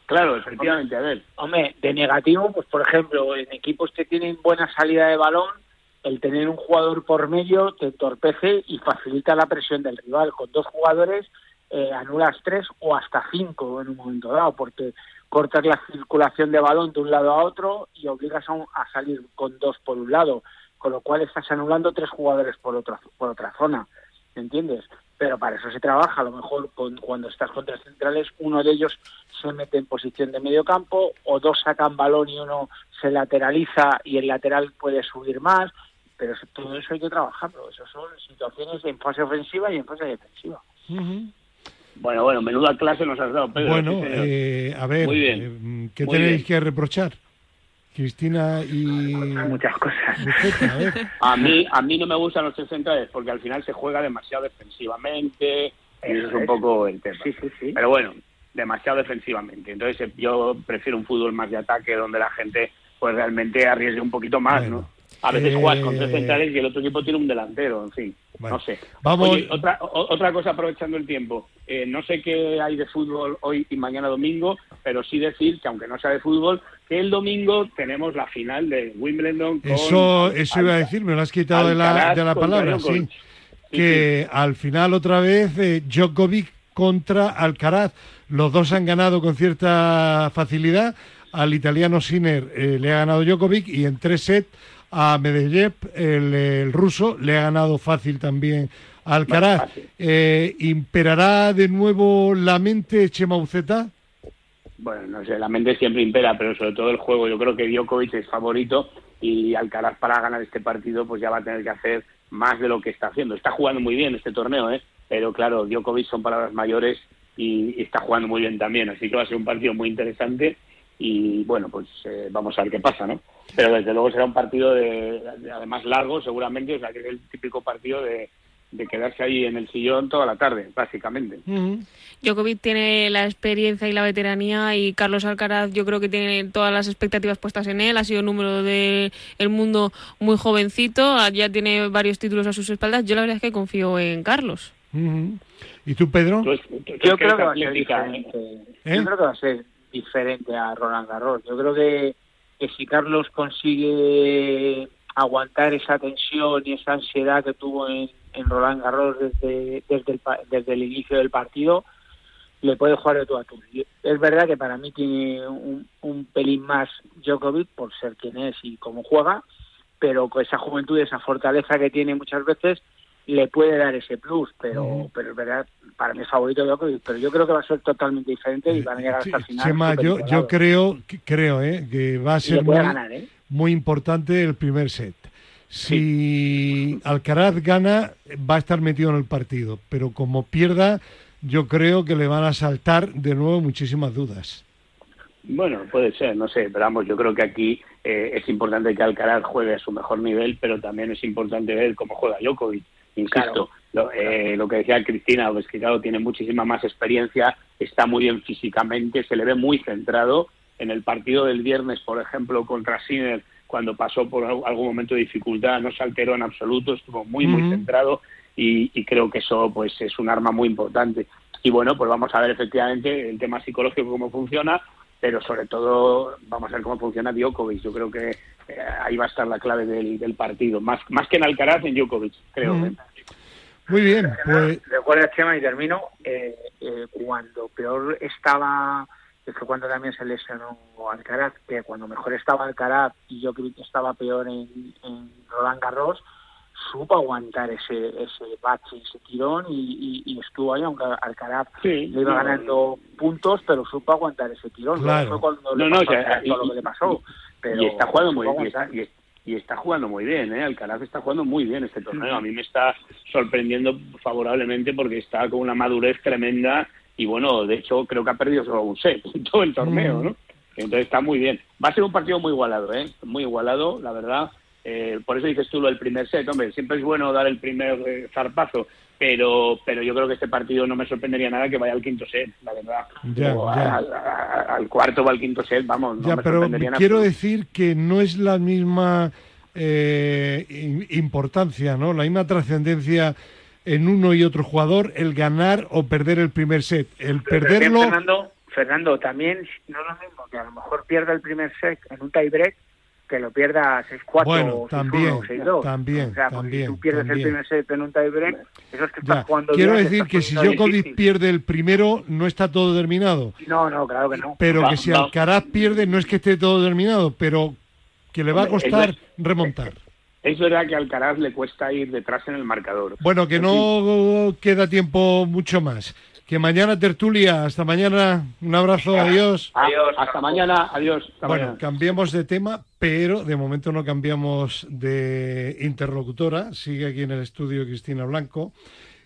Claro, efectivamente, a ver. Hombre, de negativo, pues por ejemplo, en equipos que tienen buena salida de balón, el tener un jugador por medio te entorpece y facilita la presión del rival. Con dos jugadores eh, anulas tres o hasta cinco en un momento dado, porque cortas la circulación de balón de un lado a otro y obligas a, un- a salir con dos por un lado, con lo cual estás anulando tres jugadores por otra, por otra zona, ¿me entiendes? Pero para eso se trabaja, a lo mejor con- cuando estás contra centrales, uno de ellos se mete en posición de medio campo, o dos sacan balón y uno se lateraliza y el lateral puede subir más, pero eso- todo eso hay que trabajarlo, eso son situaciones en fase ofensiva y en fase defensiva. Bueno, bueno, menuda clase nos has dado, Pedro. Bueno, señor. eh, a ver, Muy bien. eh, ¿qué Muy tenéis bien. que reprochar? Cristina y... Muchas cosas. A ver. A mí, a mí no me gustan los tres centrales porque al final se juega demasiado defensivamente y eso es un poco el tema. Sí, sí, sí. Pero bueno, demasiado defensivamente. Entonces eh, yo prefiero un fútbol más de ataque donde la gente pues realmente arriesgue un poquito más, Bueno. ¿no? A veces juegas con tres Eh, centrales y el otro equipo tiene un delantero, en fin, Bueno, no sé. vamos- Oye, otra, o- otra cosa aprovechando el tiempo, eh, no sé qué hay de fútbol hoy y mañana domingo, pero sí decir que aunque no sea de fútbol, que el domingo tenemos la final de Wimbledon con Eso, eso iba a decir, me lo has quitado de la, de la palabra, sí. Que al final otra vez eh, Djokovic contra Alcaraz. Los dos han ganado con cierta facilidad. Al italiano Sinner eh, le ha ganado Djokovic y en tres sets a Medvedev, el, el ruso, le ha ganado fácil también a Alcaraz. Eh, ¿Imperará de nuevo la mente Chema Uceta? Bueno, no sé, la mente siempre impera, pero sobre todo el juego. Yo creo que Djokovic es favorito y Alcaraz para ganar este partido pues ya va a tener que hacer más de lo que está haciendo. Está jugando muy bien este torneo, ¿eh? pero claro, Djokovic son palabras mayores y, y está jugando muy bien también, así que va a ser un partido muy interesante y bueno, pues eh, vamos a ver qué pasa, ¿no? Pero desde luego será un partido de, de- además largo seguramente, o sea que es el típico partido de, de quedarse ahí en el sillón toda la tarde, básicamente. Djokovic tiene la experiencia y la veteranía y Carlos Alcaraz yo creo que tiene todas las expectativas puestas en él. Ha sido número del el mundo muy jovencito, ya tiene varios títulos a sus espaldas. Yo la verdad es que confío en Carlos. ¿Y tú, Pedro? Yo creo que va a ser diferente a Roland Garros. Yo creo que, que si Carlos consigue aguantar esa tensión y esa ansiedad que tuvo en, Roland Garros desde, desde, el, desde el inicio del partido, le puede jugar de tú a tú. Y Es verdad que para mí tiene un, un pelín más Djokovic por ser quien es y cómo juega, pero con esa juventud, esa fortaleza que tiene muchas veces, le puede dar ese plus, pero, pero es verdad, para mí es favorito Djokovic, pero yo creo que va a ser totalmente diferente y van a llegar hasta el final. Chema, yo, yo creo, que- creo eh, que va a ser muy, ganar, ¿eh? muy importante el primer set. Si Alcaraz gana, va a estar metido en el partido, pero como pierda, yo creo que le van a saltar de nuevo muchísimas dudas. Bueno, puede ser, no sé, pero vamos, yo creo que aquí eh, es importante que Alcaraz juegue a su mejor nivel, pero también es importante ver cómo juega Djokovic. Insisto, lo, eh, lo que decía Cristina, pues que claro, tiene muchísima más experiencia, está muy bien físicamente, se le ve muy centrado. En el partido del viernes, por ejemplo, contra Sinner, cuando pasó por al- algún momento de dificultad, no se alteró en absoluto, estuvo muy, muy centrado y, y creo que eso pues es un arma muy importante. Y bueno, pues vamos a ver efectivamente el tema psicológico cómo funciona, pero sobre todo vamos a ver cómo funciona Djokovic. Yo creo que eh, ahí va a estar la clave del, del partido, más, más que en Alcaraz, en Djokovic, creo. ¿eh? Muy bien, pues Recuerda, Chema, y termino, eh, eh, cuando peor estaba, que fue cuando también se lesionó Alcaraz, que cuando mejor estaba Alcaraz y yo creo que estaba peor en, en Roland Garros, supo aguantar ese ese bache, ese tirón y, y- y estuvo ahí, aunque Alcaraz Sí, le iba no, ganando puntos, pero supo aguantar ese tirón. Claro. Cuando No, le no, pasó o sea, y- lo que le pasó. Pero y está jugando muy bien. Y está, y- está jugando muy bien, ¿eh? Alcaraz está jugando muy bien este torneo. A mí me está sorprendiendo favorablemente porque está con una madurez tremenda y bueno, de hecho creo que ha perdido solo un set en todo el torneo. ¿no? Entonces está muy bien. Va a ser un partido muy igualado, ¿eh? Muy igualado, la verdad. Eh, por eso dices tú lo del primer set, hombre, siempre es bueno dar el primer eh, zarpazo, pero pero yo creo que este partido no me sorprendería nada que vaya al quinto set, la verdad. Ya, O ya. Al, cuarto o al quinto set, vamos, no ya, me pero quiero decir que no es la misma eh, importancia, ¿no? La misma trascendencia en uno y otro jugador el ganar o perder el primer set. El perderlo, Fernando, Fernando, también no es lo mismo que a lo mejor pierda el primer set en un tiebreak que lo pierda 6-4 Bueno, o 6-1 también, o 6-2. también, o sea, porque también, si tú pierdes también. el primer set en un tiebreak, eso es que ya. estás jugando Quiero bien, decir que si Djokovic pierde el primero, no está todo terminado. No, no, claro que no. Pero Va- que si va- Alcaraz pierde, no es que esté todo terminado, pero que le va a costar es- remontar. Es verdad que a Alcaraz le cuesta ir detrás en el marcador. Bueno, que no queda tiempo mucho más. Que mañana tertulia. Hasta mañana. Un abrazo. Adiós. Adiós, hasta mañana, adiós. hasta Bueno, mañana. cambiemos de tema, pero de momento no cambiamos de interlocutora. Sigue aquí en el estudio Cristina Blanco.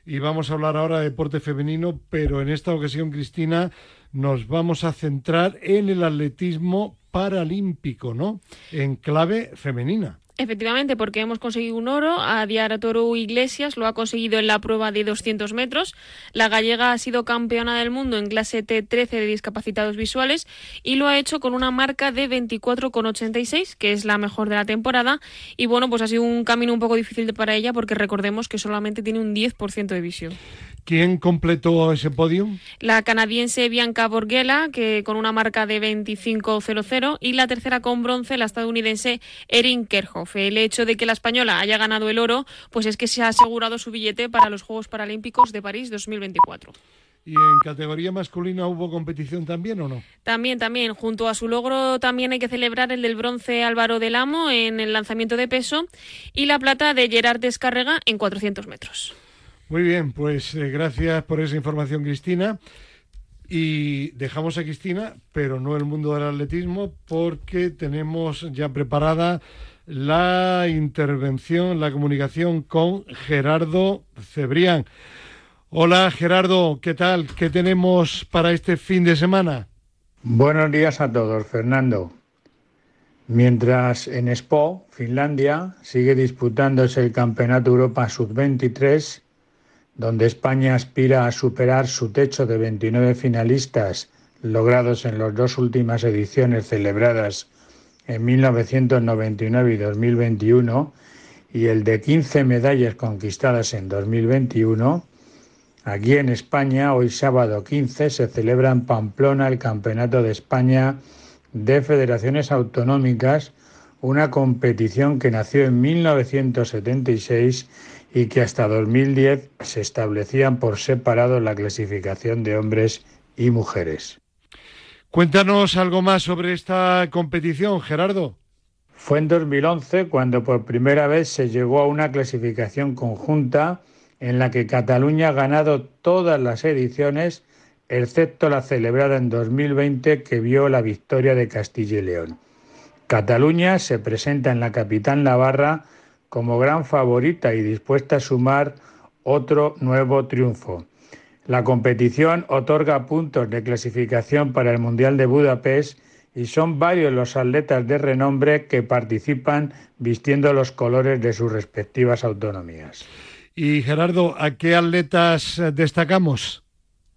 Y vamos a hablar ahora de deporte femenino, pero en esta ocasión, Cristina, nos vamos a centrar en el atletismo paralímpico, ¿no? En clave femenina. Efectivamente, porque hemos conseguido un oro. A Diara Toro Iglesias lo ha conseguido en la prueba de 200 metros. La gallega ha sido campeona del mundo en clase T13 de discapacitados visuales y lo ha hecho con una marca de 24,86, que es la mejor de la temporada. Y bueno, pues ha sido un camino un poco difícil para ella porque recordemos que solamente tiene un 10% de visión. ¿Quién completó ese podio? La canadiense Bianca Borghela, que con una marca de 25.00, y la tercera con bronce, la estadounidense Erin Kerhoff. El hecho de que la española haya ganado el oro, pues es que se ha asegurado su billete para los Juegos Paralímpicos de París 2024. ¿Y en categoría masculina hubo competición también o no? También, también. Junto a su logro también hay que celebrar el del bronce Álvaro del Amo en el lanzamiento de peso y la plata de Gerard Descarrega en 400 metros. Muy bien, pues eh, gracias por esa información, Cristina. Y dejamos a Cristina, pero no el mundo del atletismo, porque tenemos ya preparada la intervención, la comunicación con Gerardo Cebrián. Hola Gerardo, ¿qué tal? ¿Qué tenemos para este fin de semana? Buenos días a todos, Fernando. Mientras en Spo, Finlandia, sigue disputándose el Campeonato Europa Sub-23, donde España aspira a superar su techo de 29 finalistas logrados en las dos últimas ediciones celebradas en 1999 y 2021 y el de 15 medallas conquistadas en 2021, aquí en España, hoy sábado 15, se celebra en Pamplona el Campeonato de España de Federaciones Autonómicas, una competición que nació en 1976 y que hasta 2010 se establecían por separado la clasificación de hombres y mujeres. Cuéntanos algo más sobre esta competición, Gerardo. Fue en 2011 cuando por primera vez se llegó a una clasificación conjunta en la que Cataluña ha ganado todas las ediciones, excepto la celebrada en 2020 que vio la victoria de Castilla y León. Cataluña se presenta en la capital Navarra como gran favorita y dispuesta a sumar otro nuevo triunfo. La competición otorga puntos de clasificación para el Mundial de Budapest y son varios los atletas de renombre que participan vistiendo los colores de sus respectivas autonomías. Y Gerardo, ¿a qué atletas destacamos?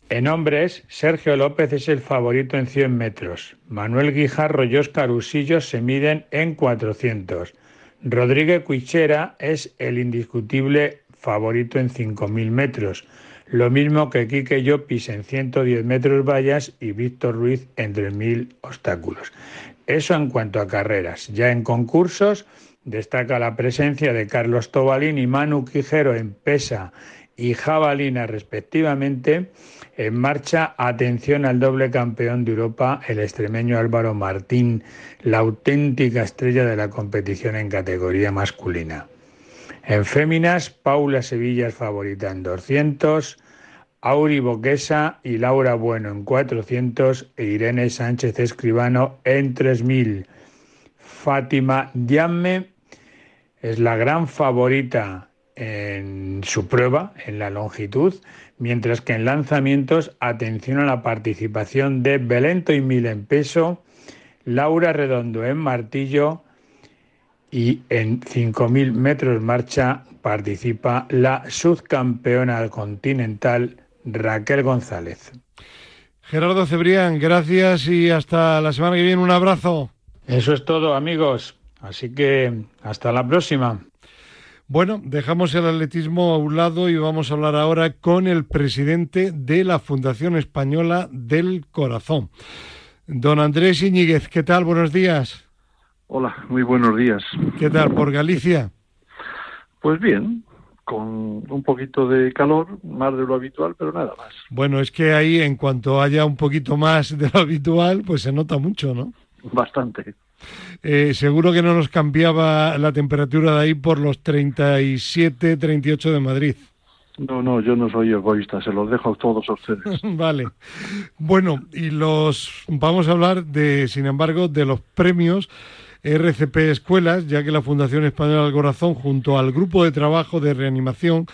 En hombres, Sergio López es el favorito en 100 metros. Manuel Guijarro y Óscar Usillo se miden en 400. Rodríguez Cuichera es el indiscutible favorito en 5.000 metros, lo mismo que Quique Llopis en 110 metros vallas y Víctor Ruiz en 3.000 obstáculos. Eso en cuanto a carreras. Ya en concursos destaca la presencia de Carlos Tobalín y Manu Quijero en pesa y jabalina respectivamente en marcha, atención al doble campeón de Europa, el extremeño Álvaro Martín, la auténtica estrella de la competición en categoría masculina. En féminas, Paula Sevilla es favorita en 200, Auri Boquesa y Laura Bueno en 400 e Irene Sánchez Escribano en 3000. Fátima Diamme es la gran favorita en su prueba, en la longitud, mientras que en lanzamientos, atención a la participación de Belento y Mil en peso, Laura Redondo en martillo y en 5.000 metros marcha participa la subcampeona continental Raquel González. Gerardo Cebrián, gracias y hasta la semana que viene. Un abrazo. Eso es todo, amigos. Así que hasta la próxima. Bueno, dejamos el atletismo a un lado y vamos a hablar ahora con el presidente de la Fundación Española del Corazón. Don Andrés Iñiguez, ¿qué tal? Buenos días. Hola, muy buenos días. ¿Qué tal por Galicia? Pues bien, con un poquito de calor, más de lo habitual, pero nada más. Bueno, es que ahí en cuanto haya un poquito más de lo habitual, pues se nota mucho, ¿no? Bastante. Eh, seguro que no nos cambiaba la temperatura de ahí por los 37, 38 de Madrid. No, no, yo no soy egoísta, se los dejo a todos ustedes. [laughs] vale. Bueno, y los vamos a hablar de, sin embargo, de los premios RCP Escuelas, ya que la Fundación Española del Corazón, junto al Grupo de Trabajo de Reanimación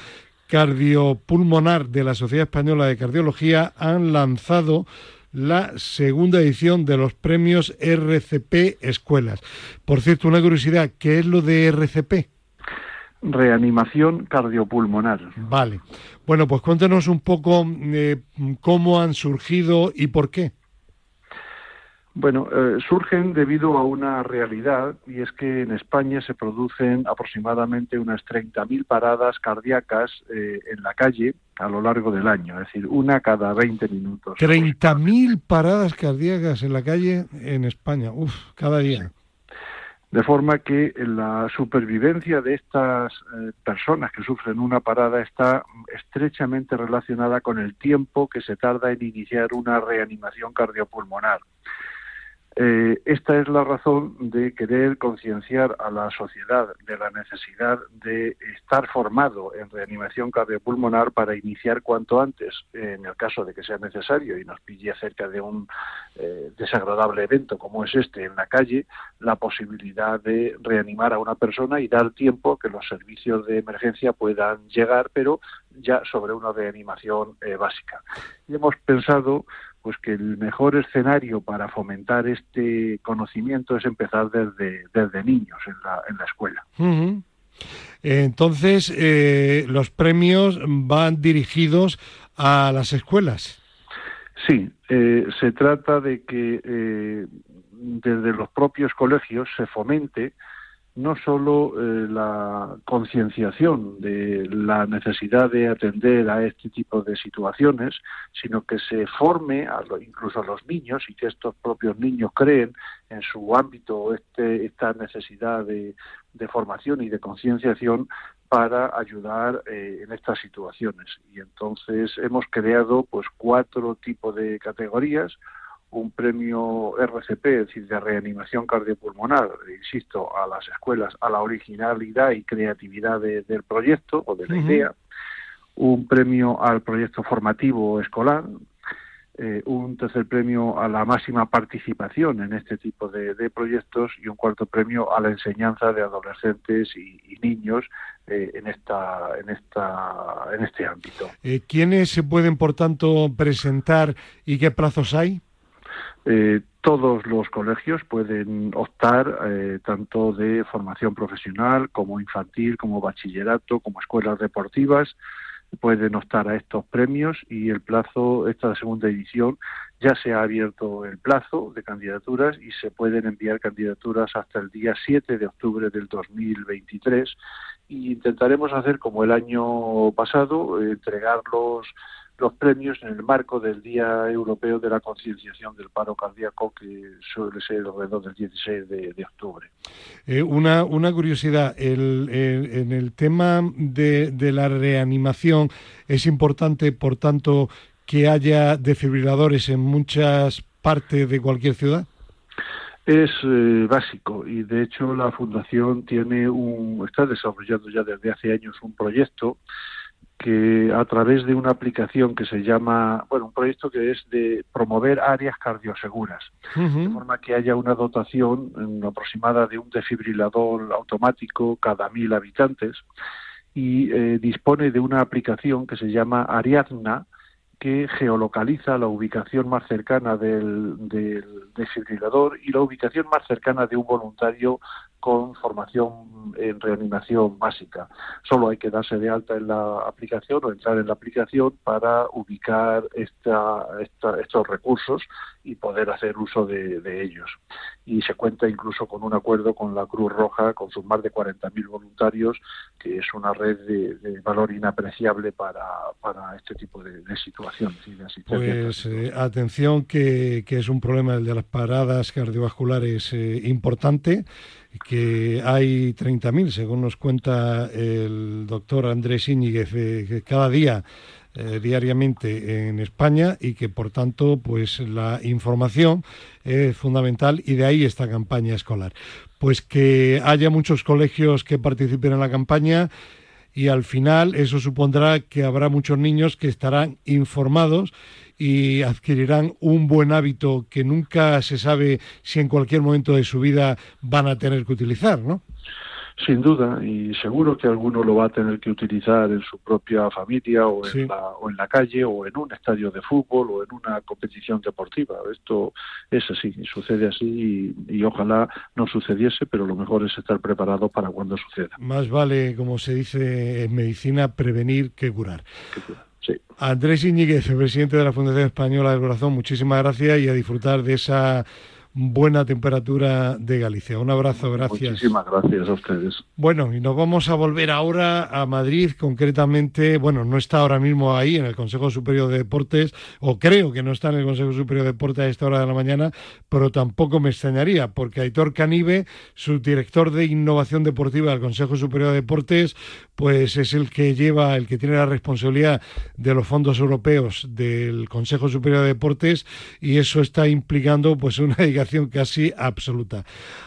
Cardiopulmonar de la Sociedad Española de Cardiología, han lanzado la segunda edición de los premios RCP Escuelas. Por cierto, una curiosidad, ¿qué es lo de RCP? Reanimación cardiopulmonar. Vale. Bueno, pues cuéntenos un poco eh, cómo han surgido y por qué. Bueno, eh, surgen debido a una realidad y es que en España se producen aproximadamente unas 30.000 paradas cardíacas eh, en la calle a lo largo del año, es decir, una cada 20 minutos. 30.000 paradas cardíacas en la calle en España, uf, cada día. De forma que la supervivencia de estas eh, personas que sufren una parada está estrechamente relacionada con el tiempo que se tarda en iniciar una reanimación cardiopulmonar. Eh, esta es la razón de querer concienciar a la sociedad de la necesidad de estar formado en reanimación cardiopulmonar para iniciar cuanto antes, en el caso de que sea necesario y nos pille cerca de un eh, desagradable evento como es este en la calle, la posibilidad de reanimar a una persona y dar tiempo que los servicios de emergencia puedan llegar, pero ya sobre una reanimación eh, básica. Y hemos pensado pues que el mejor escenario para fomentar este conocimiento es empezar desde, desde niños en la, en la escuela. Entonces, eh, los premios van dirigidos a las escuelas. Sí, eh, se trata de que eh, desde los propios colegios se fomente no solo eh, la concienciación de la necesidad de atender a este tipo de situaciones, sino que se forme a incluso a los niños y que estos propios niños creen en su ámbito este, esta necesidad de, formación y de concienciación para ayudar eh, en estas situaciones. Y entonces hemos creado pues cuatro tipos de categorías un premio RCP, es decir, de reanimación cardiopulmonar, insisto, a las escuelas, a la originalidad y creatividad del proyecto o de la idea, un premio al proyecto formativo escolar, eh, un tercer premio a la máxima participación en este tipo de, proyectos y un cuarto premio a la enseñanza de adolescentes y, niños eh, en esta en esta en este ámbito. Eh, ¿Quiénes se pueden, por tanto, presentar y qué plazos hay? Eh, todos los colegios pueden optar eh, tanto de formación profesional como infantil, como bachillerato, como escuelas deportivas, pueden optar a estos premios y el plazo, esta segunda edición, ya se ha abierto el plazo de candidaturas y se pueden enviar candidaturas hasta el día 7 de octubre del 2023 y intentaremos hacer como el año pasado, entregarlos los premios en el marco del Día Europeo de la Concienciación del Paro Cardíaco, que suele ser alrededor del 16 de, octubre. Eh, una, una curiosidad, el, en el tema de, de la reanimación es importante, por tanto, que haya desfibriladores en muchas partes de cualquier ciudad. Es eh, básico y de hecho la fundación tiene un está desarrollando ya desde hace años un proyecto que a través de una aplicación que se llama, bueno, un proyecto que es de promover áreas cardioseguras, de forma que haya una dotación aproximada de un desfibrilador automático cada mil habitantes y eh, dispone de una aplicación que se llama Ariadna, que geolocaliza la ubicación más cercana del, del, desfibrilador y la ubicación más cercana de un voluntario con formación en reanimación básica. Solo hay que darse de alta en la aplicación o entrar en la aplicación para ubicar esta, estos recursos y poder hacer uso de, ellos. Y se cuenta incluso con un acuerdo con la Cruz Roja, con sus más de 40.000 voluntarios, que es una red de, valor inapreciable para, para este tipo de, situaciones. Y de pues eh, atención que, que, es un problema el de las paradas cardiovasculares eh, importante que hay 30.000, según nos cuenta el doctor Andrés Íñiguez, eh, cada día, eh, diariamente en España y que, por tanto, pues la información es fundamental y de ahí esta campaña escolar. Pues que haya muchos colegios que participen en la campaña y al final eso supondrá que habrá muchos niños que estarán informados y adquirirán un buen hábito que nunca se sabe si en cualquier momento de su vida van a tener que utilizar, ¿no? Sin duda, y seguro que alguno lo va a tener que utilizar en su propia familia o en, la, o en la calle o en un estadio de fútbol o en una competición deportiva. Esto es así, sucede así y, ojalá no sucediese, pero lo mejor es estar preparado para cuando suceda. Más vale, como se dice en medicina, prevenir que curar. Andrés Iñiguez, presidente de la Fundación Española del Corazón, muchísimas gracias y a disfrutar de esa buena temperatura de Galicia. Un abrazo, gracias. Muchísimas gracias a ustedes. Bueno, y nos vamos a volver ahora a Madrid, concretamente, bueno, no está ahora mismo ahí en el Consejo Superior de Deportes, o creo que no está en el Consejo Superior de Deportes a esta hora de la mañana, pero tampoco me extrañaría, porque Aitor Canive, su director de innovación deportiva del Consejo Superior de Deportes, pues es el que lleva, el que tiene la responsabilidad de los fondos europeos del Consejo Superior de Deportes, y eso está implicando pues una casi absoluta.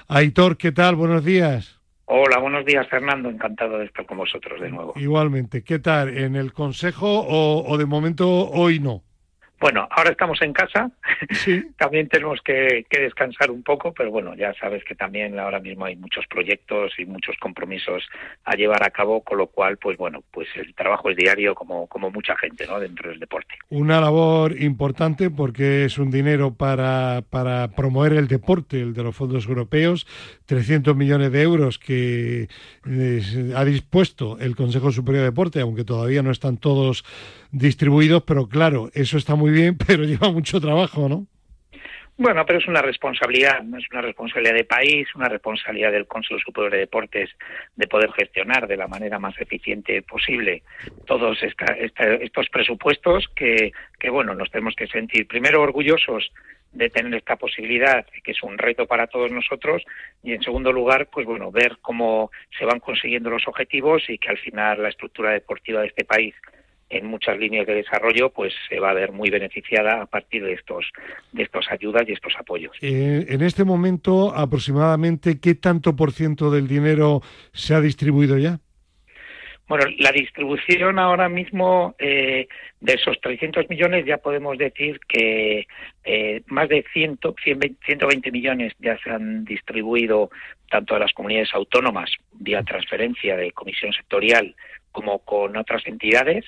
Aitor, ¿qué tal? Buenos días. Hola, buenos días Fernando, encantado de estar con vosotros de nuevo. Igualmente, ¿qué tal? ¿En el Consejo o, o de momento hoy no? Bueno, ahora estamos en casa, [laughs] también tenemos que, descansar un poco, pero bueno, ya sabes que también ahora mismo hay muchos proyectos y muchos compromisos a llevar a cabo, con lo cual, pues bueno, pues el trabajo es diario como, como mucha gente, ¿no? Dentro del deporte. Una labor importante porque es un dinero para, para promover el deporte, el de los fondos europeos, 300 millones de euros que eh, ha dispuesto el Consejo Superior de Deporte, aunque todavía no están todos distribuidos, pero claro, eso está muy bien, [laughs] pero lleva mucho trabajo, ¿no? Bueno, pero es una responsabilidad, es una responsabilidad de país, una responsabilidad del Consejo Superior de Deportes de poder gestionar de la manera más eficiente posible todos estos presupuestos que, que, bueno, nos tenemos que sentir primero orgullosos de tener esta posibilidad, que es un reto para todos nosotros, y en segundo lugar, pues bueno, ver cómo se van consiguiendo los objetivos y que al final la estructura deportiva de este país en muchas líneas de desarrollo pues se va a ver muy beneficiada a partir de estos de estas ayudas y estos apoyos. Eh, en este momento aproximadamente qué tanto por ciento del dinero se ha distribuido ya? Bueno, la distribución ahora mismo eh, de esos 300 millones ya podemos decir que eh, más de 100, 120 millones ya se han distribuido tanto a las comunidades autónomas vía transferencia de comisión sectorial como con otras entidades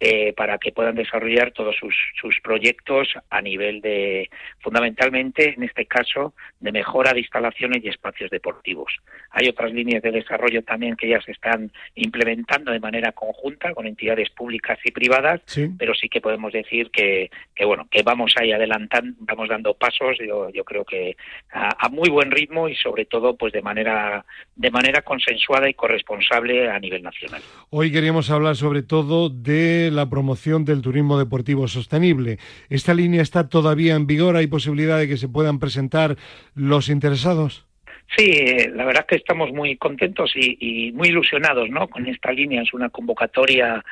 eh, para que puedan desarrollar todos sus, sus, proyectos a nivel de, fundamentalmente, en este caso, de mejora de instalaciones y espacios deportivos. Hay otras líneas de desarrollo también que ya se están implementando de manera conjunta con entidades públicas y privadas, pero sí que podemos decir que, que, bueno, que vamos ahí adelantando, vamos dando pasos, yo, yo creo que a, a, muy buen ritmo y sobre todo, pues de manera, de manera consensuada y corresponsable a nivel nacional. Hoy queríamos hablar sobre todo de la promoción del turismo deportivo sostenible. ¿Esta línea está todavía en vigor? ¿Hay posibilidad de que se puedan presentar los interesados? Sí, eh, la verdad que estamos muy contentos y, y, muy ilusionados ¿no? con esta línea. Es una convocatoria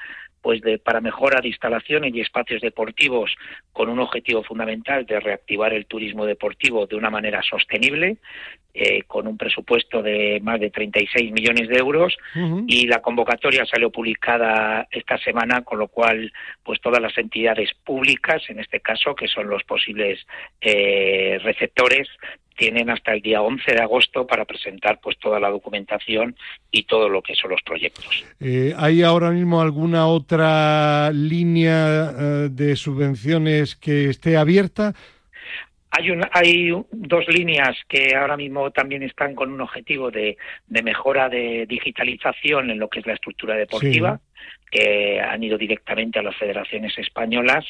pues de, para mejora de instalaciones y espacios deportivos con un objetivo fundamental de reactivar el turismo deportivo de una manera sostenible, eh, con un presupuesto de más de 36 millones de euros. Y la convocatoria salió publicada esta semana, con lo cual pues todas las entidades públicas, en este caso, que son los posibles eh, receptores, tienen hasta el día 11 de agosto para presentar pues toda la documentación y todo lo que son los proyectos. Eh, ¿Hay ahora mismo alguna otra línea eh, de subvenciones que esté abierta? Hay, hay dos líneas que ahora mismo también están con un objetivo de, de mejora de digitalización en lo que es la estructura deportiva. Sí que han ido directamente a las federaciones españolas,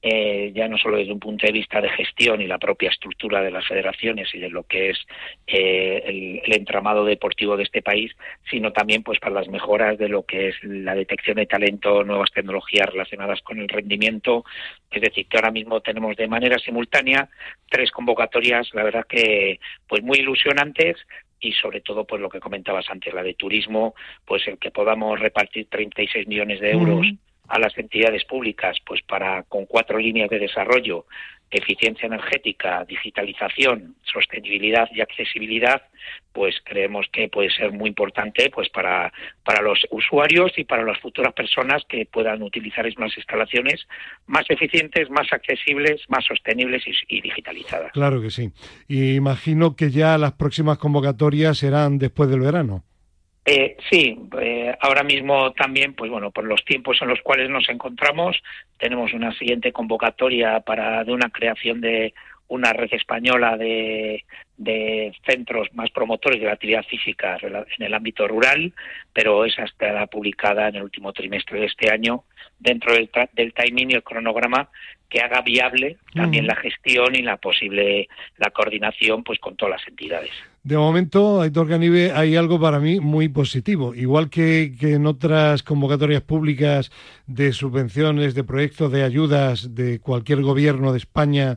eh, ya no solo desde un punto de vista de gestión y la propia estructura de las federaciones y de lo que es eh, el, el, entramado deportivo de este país, sino también pues para las mejoras de lo que es la detección de talento, nuevas tecnologías relacionadas con el rendimiento. Es decir, que ahora mismo tenemos de manera simultánea tres convocatorias, la verdad que pues muy ilusionantes, y sobre todo pues lo que comentabas antes la de turismo pues el que podamos repartir 36 millones de euros a las entidades públicas pues para con cuatro líneas de desarrollo eficiencia energética, digitalización, sostenibilidad y accesibilidad, pues creemos que puede ser muy importante pues para, para los usuarios y para las futuras personas que puedan utilizar unas instalaciones más eficientes, más accesibles, más sostenibles y, y digitalizadas. Claro que sí. Y imagino que ya las próximas convocatorias serán después del verano. Eh, sí, eh, ahora mismo también, pues bueno, por los tiempos en los cuales nos encontramos, tenemos una siguiente convocatoria para de una creación de una red española de, de centros más promotores de la actividad física en el ámbito rural, pero esa estará publicada en el último trimestre de este año dentro del, del timing y el cronograma que haga viable también la gestión y la posible la coordinación pues con todas las entidades. De momento, Aitor Canive, hay algo para mí muy positivo. Igual que, en otras convocatorias públicas de subvenciones, de proyectos, de ayudas de cualquier gobierno de España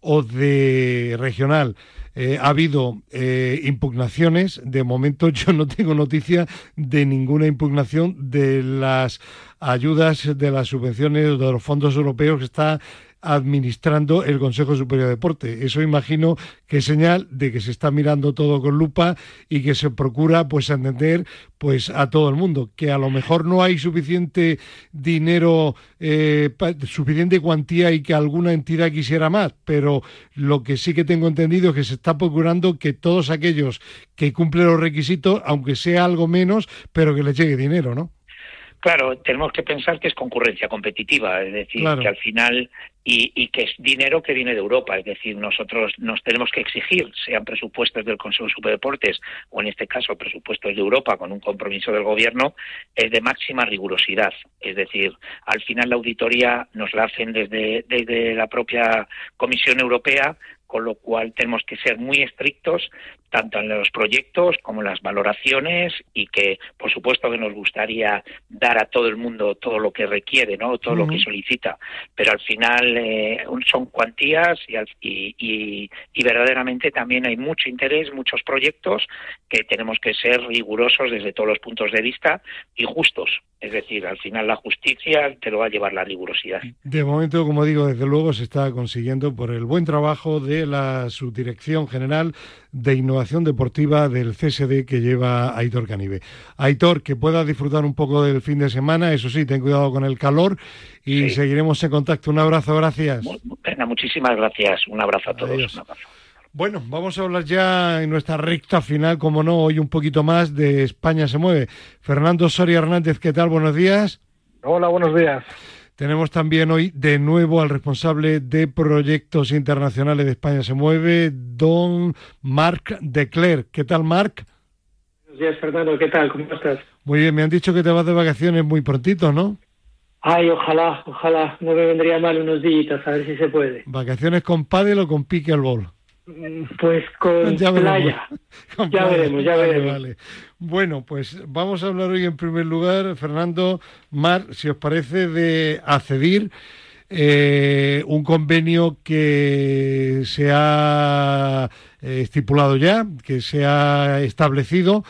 o de regional, eh, ha habido eh, impugnaciones. De momento [laughs] yo no tengo noticia de ninguna impugnación de las ayudas, de las subvenciones, de los fondos europeos que está administrando el Consejo Superior de Deporte. Eso imagino que es señal de que se está mirando todo con lupa y que se procura pues entender pues a todo el mundo que a lo mejor no hay suficiente dinero eh, suficiente cuantía y que alguna entidad quisiera más pero lo que sí que tengo entendido es que se está procurando que todos aquellos que cumplen los requisitos aunque sea algo menos pero que les llegue dinero no Claro, tenemos que pensar que es concurrencia competitiva, es decir, que al final y, y, que es dinero que viene de Europa, es decir, nosotros nos tenemos que exigir, sean presupuestos del Consejo de Superdeportes o en este caso presupuestos de Europa con un compromiso del Gobierno, es de máxima rigurosidad, es decir, al final la auditoría nos la hacen desde, desde la propia Comisión Europea con lo cual tenemos que ser muy estrictos tanto en los proyectos como en las valoraciones y que por supuesto que nos gustaría dar a todo el mundo todo lo que requiere no todo lo que solicita. Pero al final eh, son cuantías y, y, y, verdaderamente también hay mucho interés muchos proyectos que tenemos que ser rigurosos desde todos los puntos de vista y justos. Es decir al final la justicia te lo va a llevar la rigurosidad. De momento como digo desde luego se está consiguiendo por el buen trabajo de la subdirección general de innovación deportiva del CSD que lleva Aitor Canive. Aitor, que pueda disfrutar un poco del fin de semana, eso sí, ten cuidado con el calor y seguiremos en contacto. Un abrazo, gracias. Venga, muchísimas gracias. Un abrazo a todos. Bueno, vamos a hablar ya en nuestra recta final, como no, hoy un poquito más de España se mueve. Fernando Soria Hernández, ¿qué tal? Buenos días. Hola, buenos días. Tenemos también hoy de nuevo al responsable de proyectos internacionales de España se mueve, don Marc Declerc. ¿Qué tal, Marc? Buenos días, Fernando. ¿Qué tal? ¿Cómo estás? Muy bien, me han dicho que te vas de vacaciones muy prontito, ¿no? Ay, ojalá, ojalá. No me vendría mal unos días, a ver si se puede. ¿Vacaciones con pádel o con pickleball? Pues [laughs] [laughs] con ya playa. ya veremos, ya veremos. Bueno, pues vamos a hablar hoy en primer lugar, Fernando, Mar, si os parece, de ACEDIR, eh, un convenio que se ha eh, estipulado ya, que se ha establecido.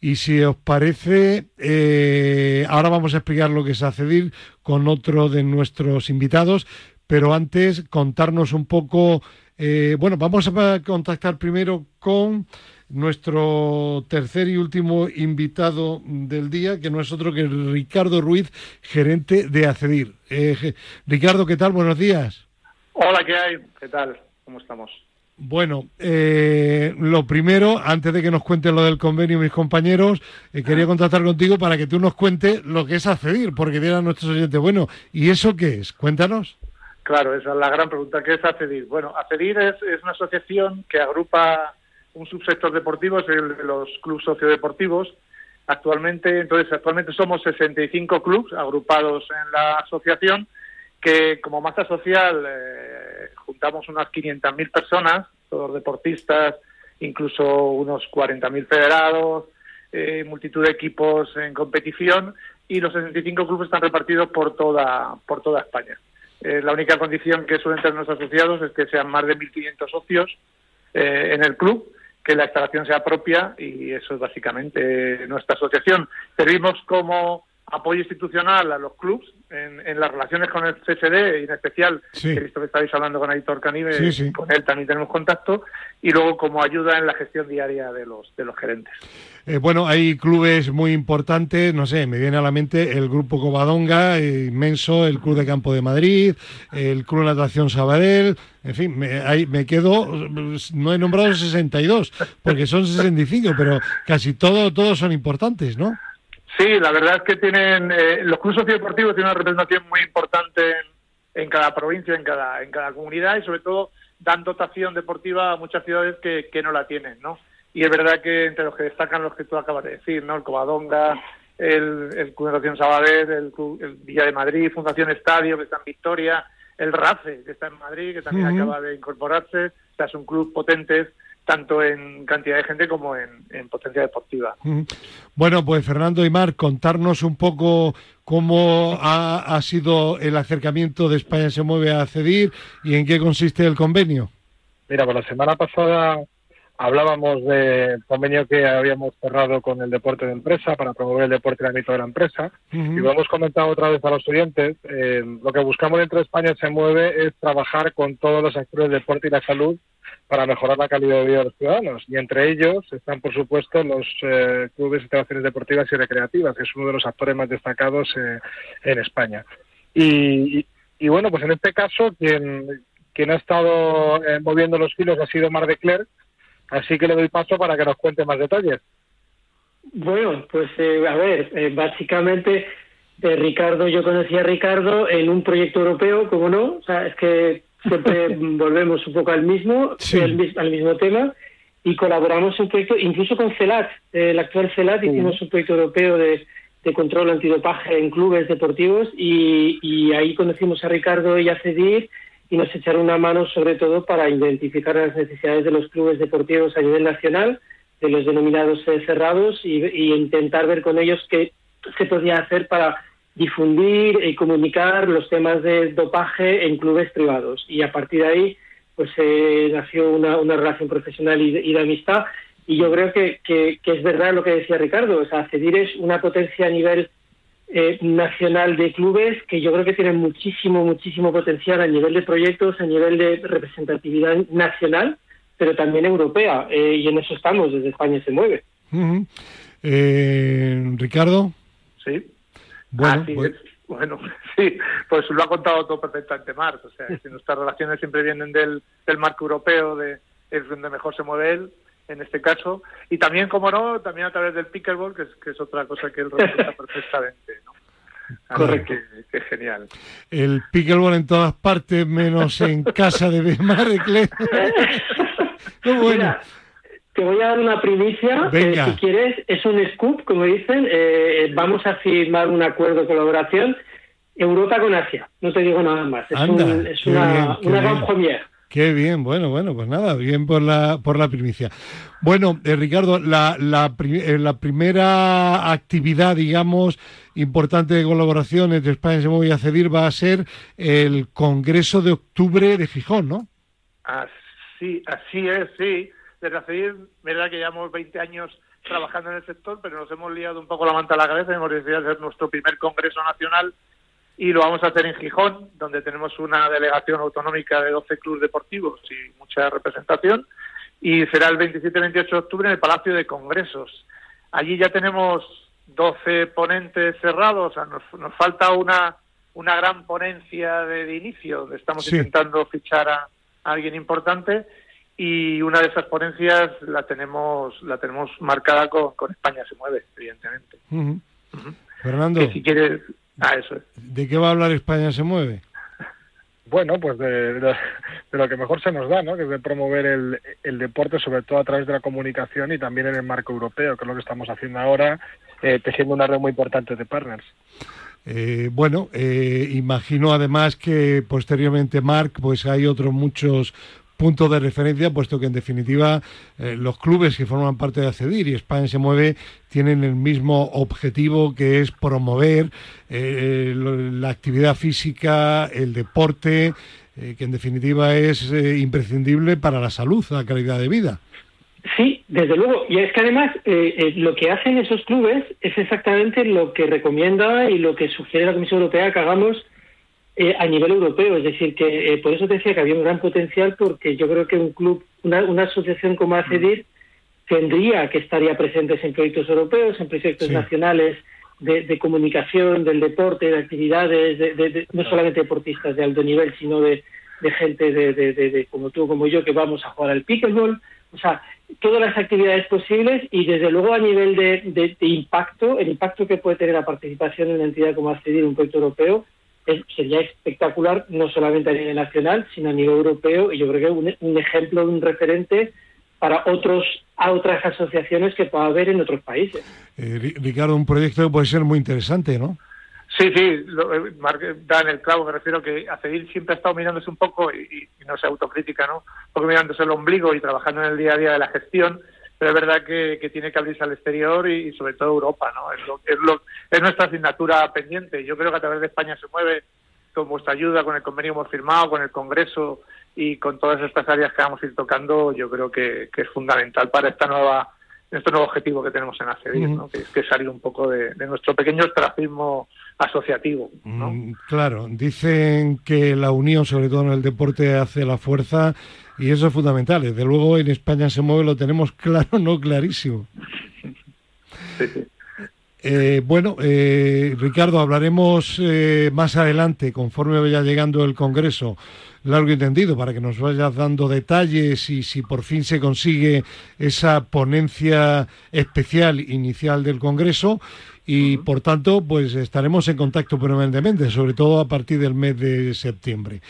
Y si os parece, eh, ahora vamos a explicar lo que es ACEDIR con otro de nuestros invitados, pero antes contarnos un poco eh, bueno, vamos a contactar primero con nuestro tercer y último invitado del día, que no es otro que Ricardo Ruiz, gerente de ACEDIR. Eh, Ricardo, ¿qué tal? Buenos días. Hola, ¿qué hay? ¿Qué tal? ¿Cómo estamos? Bueno, eh, lo primero, antes de que nos cuente lo del convenio mis compañeros, quería contactar contigo para que tú nos cuentes lo que es ACEDIR, porque dirán nuestros oyentes, bueno, ¿y eso qué es? Cuéntanos. Claro, esa es la gran pregunta. ¿Qué es ACEDIR? Bueno, ACEDIR es, es una asociación que agrupa un subsector deportivo, es el de los clubes sociodeportivos. Actualmente, entonces, actualmente somos 65 clubes agrupados en la asociación que como masa social eh, juntamos unas 500.000 personas, todos deportistas, incluso unos 40.000 federados, eh, multitud de equipos en competición y los 65 clubes están repartidos por toda, por toda España. Eh, la única condición que suelen tener los asociados es que sean más de 1.500 socios eh, en el club, que la instalación sea propia y eso es básicamente nuestra asociación. Servimos como apoyo institucional a los clubes en, las relaciones con el CSD y en especial, Sí. que he visto que estáis hablando con Aitor Canive, Sí, sí. con él también tenemos contacto, y luego como ayuda en la gestión diaria de los, de los gerentes. Eh, bueno, hay clubes muy importantes, no sé, me viene a la mente el Grupo Covadonga, eh, inmenso, el Club de Campo de Madrid, el Club de Natación Sabadell, en fin, me, ahí me quedo, no he nombrado 62, porque son 65, pero casi todo, todos son importantes, ¿no? Sí, la verdad es que tienen eh, los clubes sociodeportivos tienen una representación muy importante en, en cada provincia, en cada en cada comunidad y sobre todo dan dotación deportiva a muchas ciudades que, que no la tienen, ¿no? Y es verdad que entre los que destacan los que tú acabas de decir, ¿no? El Covadonga, el, el Club de Natación Sabadell, el, Club- el Villa de Madrid, Fundación Estadio, que está en Victoria, el RACE, que está en Madrid, que también acaba de incorporarse. O sea, son clubes potentes tanto en cantidad de gente como en, en potencia deportiva. Bueno, pues Fernando y Mar, contarnos un poco cómo ha, ha sido el acercamiento de España se mueve a CEDIR y en qué consiste el convenio. Mira, pues la semana pasada hablábamos del convenio que habíamos cerrado con el deporte de empresa para promover el deporte en el ámbito de la empresa. Y lo hemos comentado otra vez a los oyentes. eh, lo que buscamos dentro de España se mueve es trabajar con todos los actores del deporte y la salud para mejorar la calidad de vida de los ciudadanos. Y entre ellos están, por supuesto, los eh, clubes instalaciones deportivas y recreativas, que es uno de los actores más destacados eh, en España. Y, y- bueno, pues en este caso, quien, ha estado eh, moviendo los hilos ha sido Mar de Clerc, así que le doy paso para que nos cuente más detalles. Bueno, pues eh, a ver, eh, básicamente Ricardo, yo conocí a Ricardo en un proyecto europeo, como no, o sea, es que siempre [laughs] volvemos un poco al mismo, Sí. al, mis- al mismo tema y colaboramos en un proyecto, incluso con CELAT, el actual CELAT, hicimos un proyecto europeo de, de control antidopaje en clubes deportivos y, y ahí conocimos a Ricardo y a Cedir y nos echaron una mano sobre todo para identificar las necesidades de los clubes deportivos a nivel nacional, de los denominados eh, cerrados y, y intentar ver con ellos qué se podía hacer para difundir y comunicar los temas de dopaje en clubes privados. Y a partir de ahí, pues eh, nació una, una relación profesional y de, y de amistad. Y yo creo que, que, que es verdad lo que decía Ricardo, o sea, CEDIR es una potencia a nivel eh, nacional de clubes que yo creo que tienen muchísimo, muchísimo potencial a nivel de proyectos, a nivel de representatividad nacional, pero también europea. eh, y en eso estamos, desde España se mueve. Eh, Ricardo. Sí. Bueno, Así es. Bueno, [laughs] sí, pues lo ha contado todo perfectamente Marc. O sea, que nuestras relaciones siempre vienen del, del marco europeo, de es donde mejor se mueve él, en este caso. Y también, como no, también a través del pickleball, que es, que es otra cosa que él representa [laughs] perfectamente. ¿no? Así Correcto. Que, que genial. El pickleball en todas partes, menos en casa de Mar de Clerc. Qué bueno. Mira, te voy a dar una primicia. Venga. eh, si quieres, es un scoop, como dicen. eh, vamos a firmar un acuerdo de colaboración Europa con Asia. No te digo nada más. Es, Anda, un- es una, bien, qué una bien. gran première. Qué bien, bueno, bueno, pues nada, bien por la, por la primicia. Bueno, eh, Ricardo, la, la, pri- eh, la primera actividad, digamos, importante de colaboración entre España se mueve a cedir va a ser el Congreso de Octubre de Gijón, ¿no? Así, así es, sí. Desde hace, verdad que llevamos 20 años trabajando en el sector, pero nos hemos liado un poco la manta a la cabeza. Y hemos decidido hacer nuestro primer congreso nacional y lo vamos a hacer en Gijón, donde tenemos una delegación autonómica de 12 clubes deportivos y mucha representación, y será el 27-28 de octubre en el Palacio de Congresos. Allí ya tenemos 12 ponentes cerrados, o sea, nos, nos falta una, una gran ponencia de, de inicio, donde estamos Sí. intentando fichar a, a alguien importante, y una de esas ponencias la tenemos la tenemos marcada con, con España se mueve, evidentemente. Fernando, Que si quieres, ah, eso es. ¿de qué va a hablar España se mueve? Bueno, pues de, de- de lo que mejor se nos da, ¿no? Que es de promover el, el deporte, sobre todo a través de la comunicación y también en el marco europeo, que es lo que estamos haciendo ahora, eh, tejiendo una red muy importante de partners. Eh, bueno, eh, imagino además que posteriormente, Marc, pues hay otros muchos puntos de referencia, puesto que en definitiva eh, los clubes que forman parte de ACEDIR y España se mueve tienen el mismo objetivo que es promover eh, la actividad física, el deporte, eh, que en definitiva es eh, imprescindible para la salud, la calidad de vida. Sí, desde luego. Y es que además eh, lo que hacen esos clubes es exactamente lo que recomienda y lo que sugiere la Comisión Europea que hagamos eh, a nivel europeo. Es decir, que por eso te decía que había un gran potencial porque yo creo que un club, una, asociación como ACEDIR tendría que estaría presentes en proyectos europeos, en proyectos nacionales de, comunicación, del deporte, de actividades, de, no solamente deportistas de alto nivel, sino de, gente de, como tú, como yo, que vamos a jugar al pickleball. O sea, todas las actividades posibles y desde luego a nivel de, impacto, el impacto que puede tener la participación en una entidad como Accedir, un proyecto europeo, sería espectacular, no solamente a nivel nacional, sino a nivel europeo, y yo creo que un, un ejemplo, un referente para otros a otras asociaciones que pueda haber en otros países. Eh, Ricardo, un proyecto que puede ser muy interesante, ¿no? Sí, sí, lo, eh, da en el clavo, me refiero que Acedir siempre ha estado mirándose un poco, y, no se autocrítica, ¿no? Porque mirándose el ombligo y trabajando en el día a día de la gestión, pero es verdad que, tiene que abrirse al exterior y, sobre todo Europa, ¿no? Es, lo, es, lo, es nuestra asignatura pendiente. Yo creo que a través de España se mueve con vuestra ayuda, con el convenio que hemos firmado, con el Congreso y con todas estas áreas que vamos a ir tocando, yo creo que, es fundamental para esta nueva este nuevo objetivo que tenemos en ACEDIR, ¿no? que es que salir un poco de, de nuestro pequeño ostracismo asociativo. Mm, claro, dicen que la unión, sobre todo en el deporte, hace la fuerza y eso es fundamental. Desde luego en España se mueve, lo tenemos [laughs] claro, no clarísimo. Eh, bueno, eh, Ricardo, hablaremos eh, más adelante, conforme vaya llegando el Congreso, largo y entendido, para que nos vayas dando detalles y si por fin se consigue esa ponencia especial inicial del Congreso y por tanto pues estaremos en contacto permanentemente, sobre todo a partir del mes de septiembre.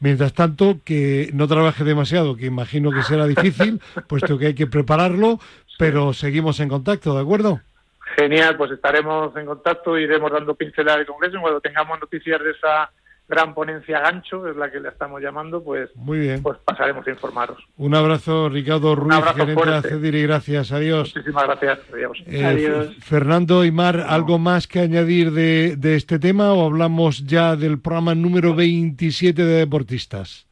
Mientras tanto, que no trabaje demasiado, que imagino que será difícil, [laughs] puesto que hay que prepararlo, pero seguimos en contacto, ¿de acuerdo? Genial, pues estaremos en contacto, iremos dando pinceladas de congreso cuando tengamos noticias de esa gran ponencia gancho, es la que le estamos llamando, pues, Muy bien. pues pasaremos a informaros. Un abrazo, Ricardo Ruiz, gerente de Cedir, y gracias. Adiós. Muchísimas gracias. Adiós. Eh, Adiós. Fernando y Mar, ¿algo más que añadir de, de este tema o hablamos ya del programa número 27 de deportistas?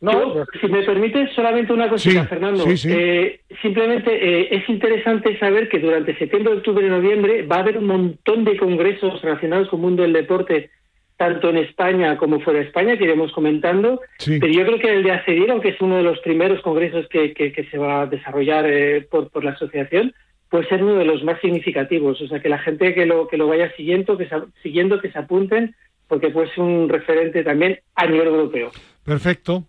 No, si me permites, solamente una cosita, Fernando. Eh, simplemente eh, es interesante saber que durante septiembre, octubre y noviembre va a haber un montón de congresos relacionados con el mundo del deporte tanto en España como fuera de España, que iremos comentando. Pero yo creo que el de ACEDIR, aunque es uno de los primeros congresos que, que, se va a desarrollar eh, por, por, la asociación, puede ser uno de los más significativos. O sea, que la gente que lo, que lo vaya siguiendo, que se, siguiendo, que se apunten, porque puede ser un referente también a nivel europeo. Perfecto.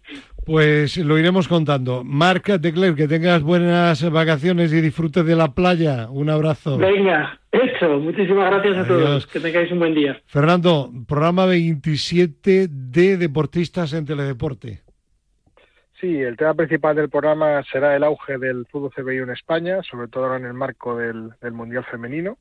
Pues lo iremos contando. Marc Decler, que tengas buenas vacaciones y disfrutes de la playa. Un abrazo. Venga, hecho. Muchísimas gracias a todos. Que tengáis un buen día. Fernando, programa 27 de Deportistas en Teledeporte. Sí, el tema principal del programa será el auge del fútbol CBI en España, sobre todo ahora en el marco del, del Mundial Femenino.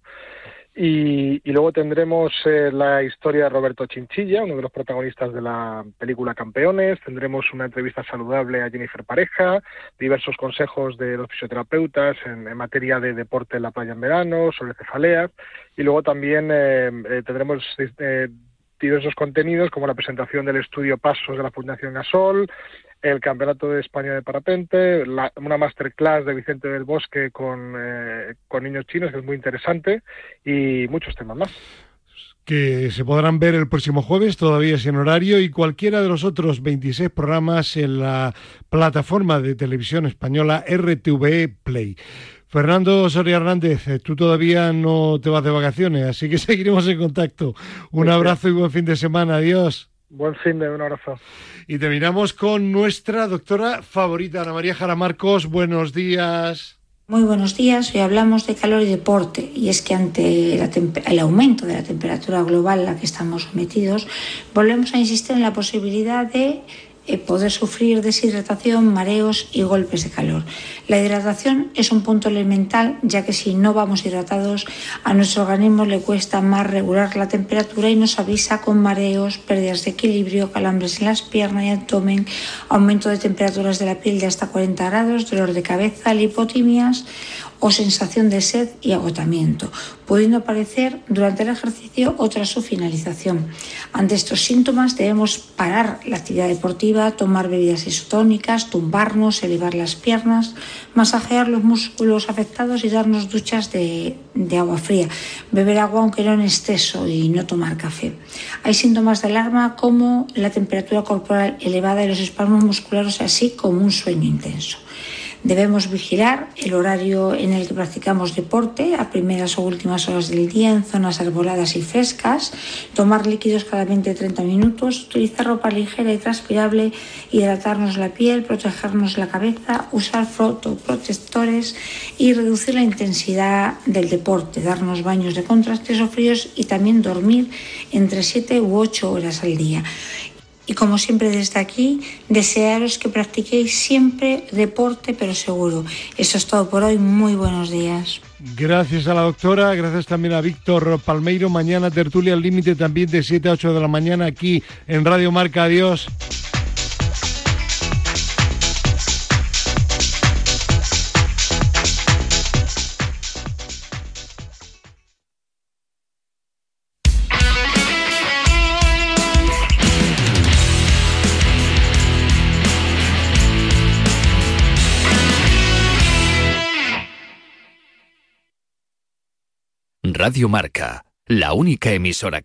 Y, luego tendremos eh, la historia de Roberto Chinchilla, uno de los protagonistas de la película Campeones. Tendremos una entrevista saludable a Jennifer Pareja, diversos consejos de los fisioterapeutas en, materia de deporte en la playa en verano, sobre cefaleas. Y luego también eh, eh, tendremos diversos contenidos como la presentación del estudio Pasos de la Fundación Gasol, el Campeonato de España de Parapente, una masterclass de Vicente del Bosque con, eh, con niños chinos, que es muy interesante, y muchos temas más que se podrán ver el próximo jueves, todavía sin horario, y cualquiera de los otros 26 programas en la plataforma de televisión española RTV Play. Fernando Soria Hernández, eh, tú todavía no te vas de vacaciones, así que [laughs] seguiremos en contacto. Un abrazo y buen fin de semana. Adiós. Buen fin de un abrazo. Y terminamos con nuestra doctora favorita, Ana María Jara Marcos. Buenos días. Muy buenos días. Hoy hablamos de calor y deporte. Y es que ante el aumento de la temperatura global a la que estamos sometidos, volvemos a insistir en la posibilidad de poder sufrir deshidratación, mareos y golpes de calor. La hidratación es un punto elemental, ya que si no vamos hidratados, a nuestro organismo le cuesta más regular la temperatura y nos avisa con mareos, pérdidas de equilibrio, calambres en las piernas y abdomen, aumento de temperaturas de la piel de hasta 40 grados, dolor de cabeza, lipotimias o sensación de sed y agotamiento, pudiendo aparecer durante el ejercicio o tras su finalización. Ante estos síntomas debemos parar la actividad deportiva, tomar bebidas isotónicas, tumbarnos, elevar las piernas, masajear los músculos afectados y darnos duchas de, agua fría, beber agua aunque no en exceso y no tomar café. Hay síntomas de alarma como la temperatura corporal elevada y los espasmos musculares, así como un sueño intenso. Debemos vigilar el horario en el que practicamos deporte a primeras o últimas horas del día en zonas arboladas y frescas, tomar líquidos cada 20-30 minutos, utilizar ropa ligera y transpirable, hidratarnos la piel, protegernos la cabeza, usar fotoprotectores y reducir la intensidad del deporte, darnos baños de contrastes o fríos y también dormir entre 7 u 8 horas al día. Y como siempre desde aquí, desearos que practiquéis siempre deporte, pero seguro. Eso es todo por hoy. Muy buenos días. Gracias a la doctora, gracias también a Víctor Palmeiro. Mañana tertulia al límite también de 7 a 8 de la mañana aquí en Radio Marca. Adiós. Radio Marca, la única emisora que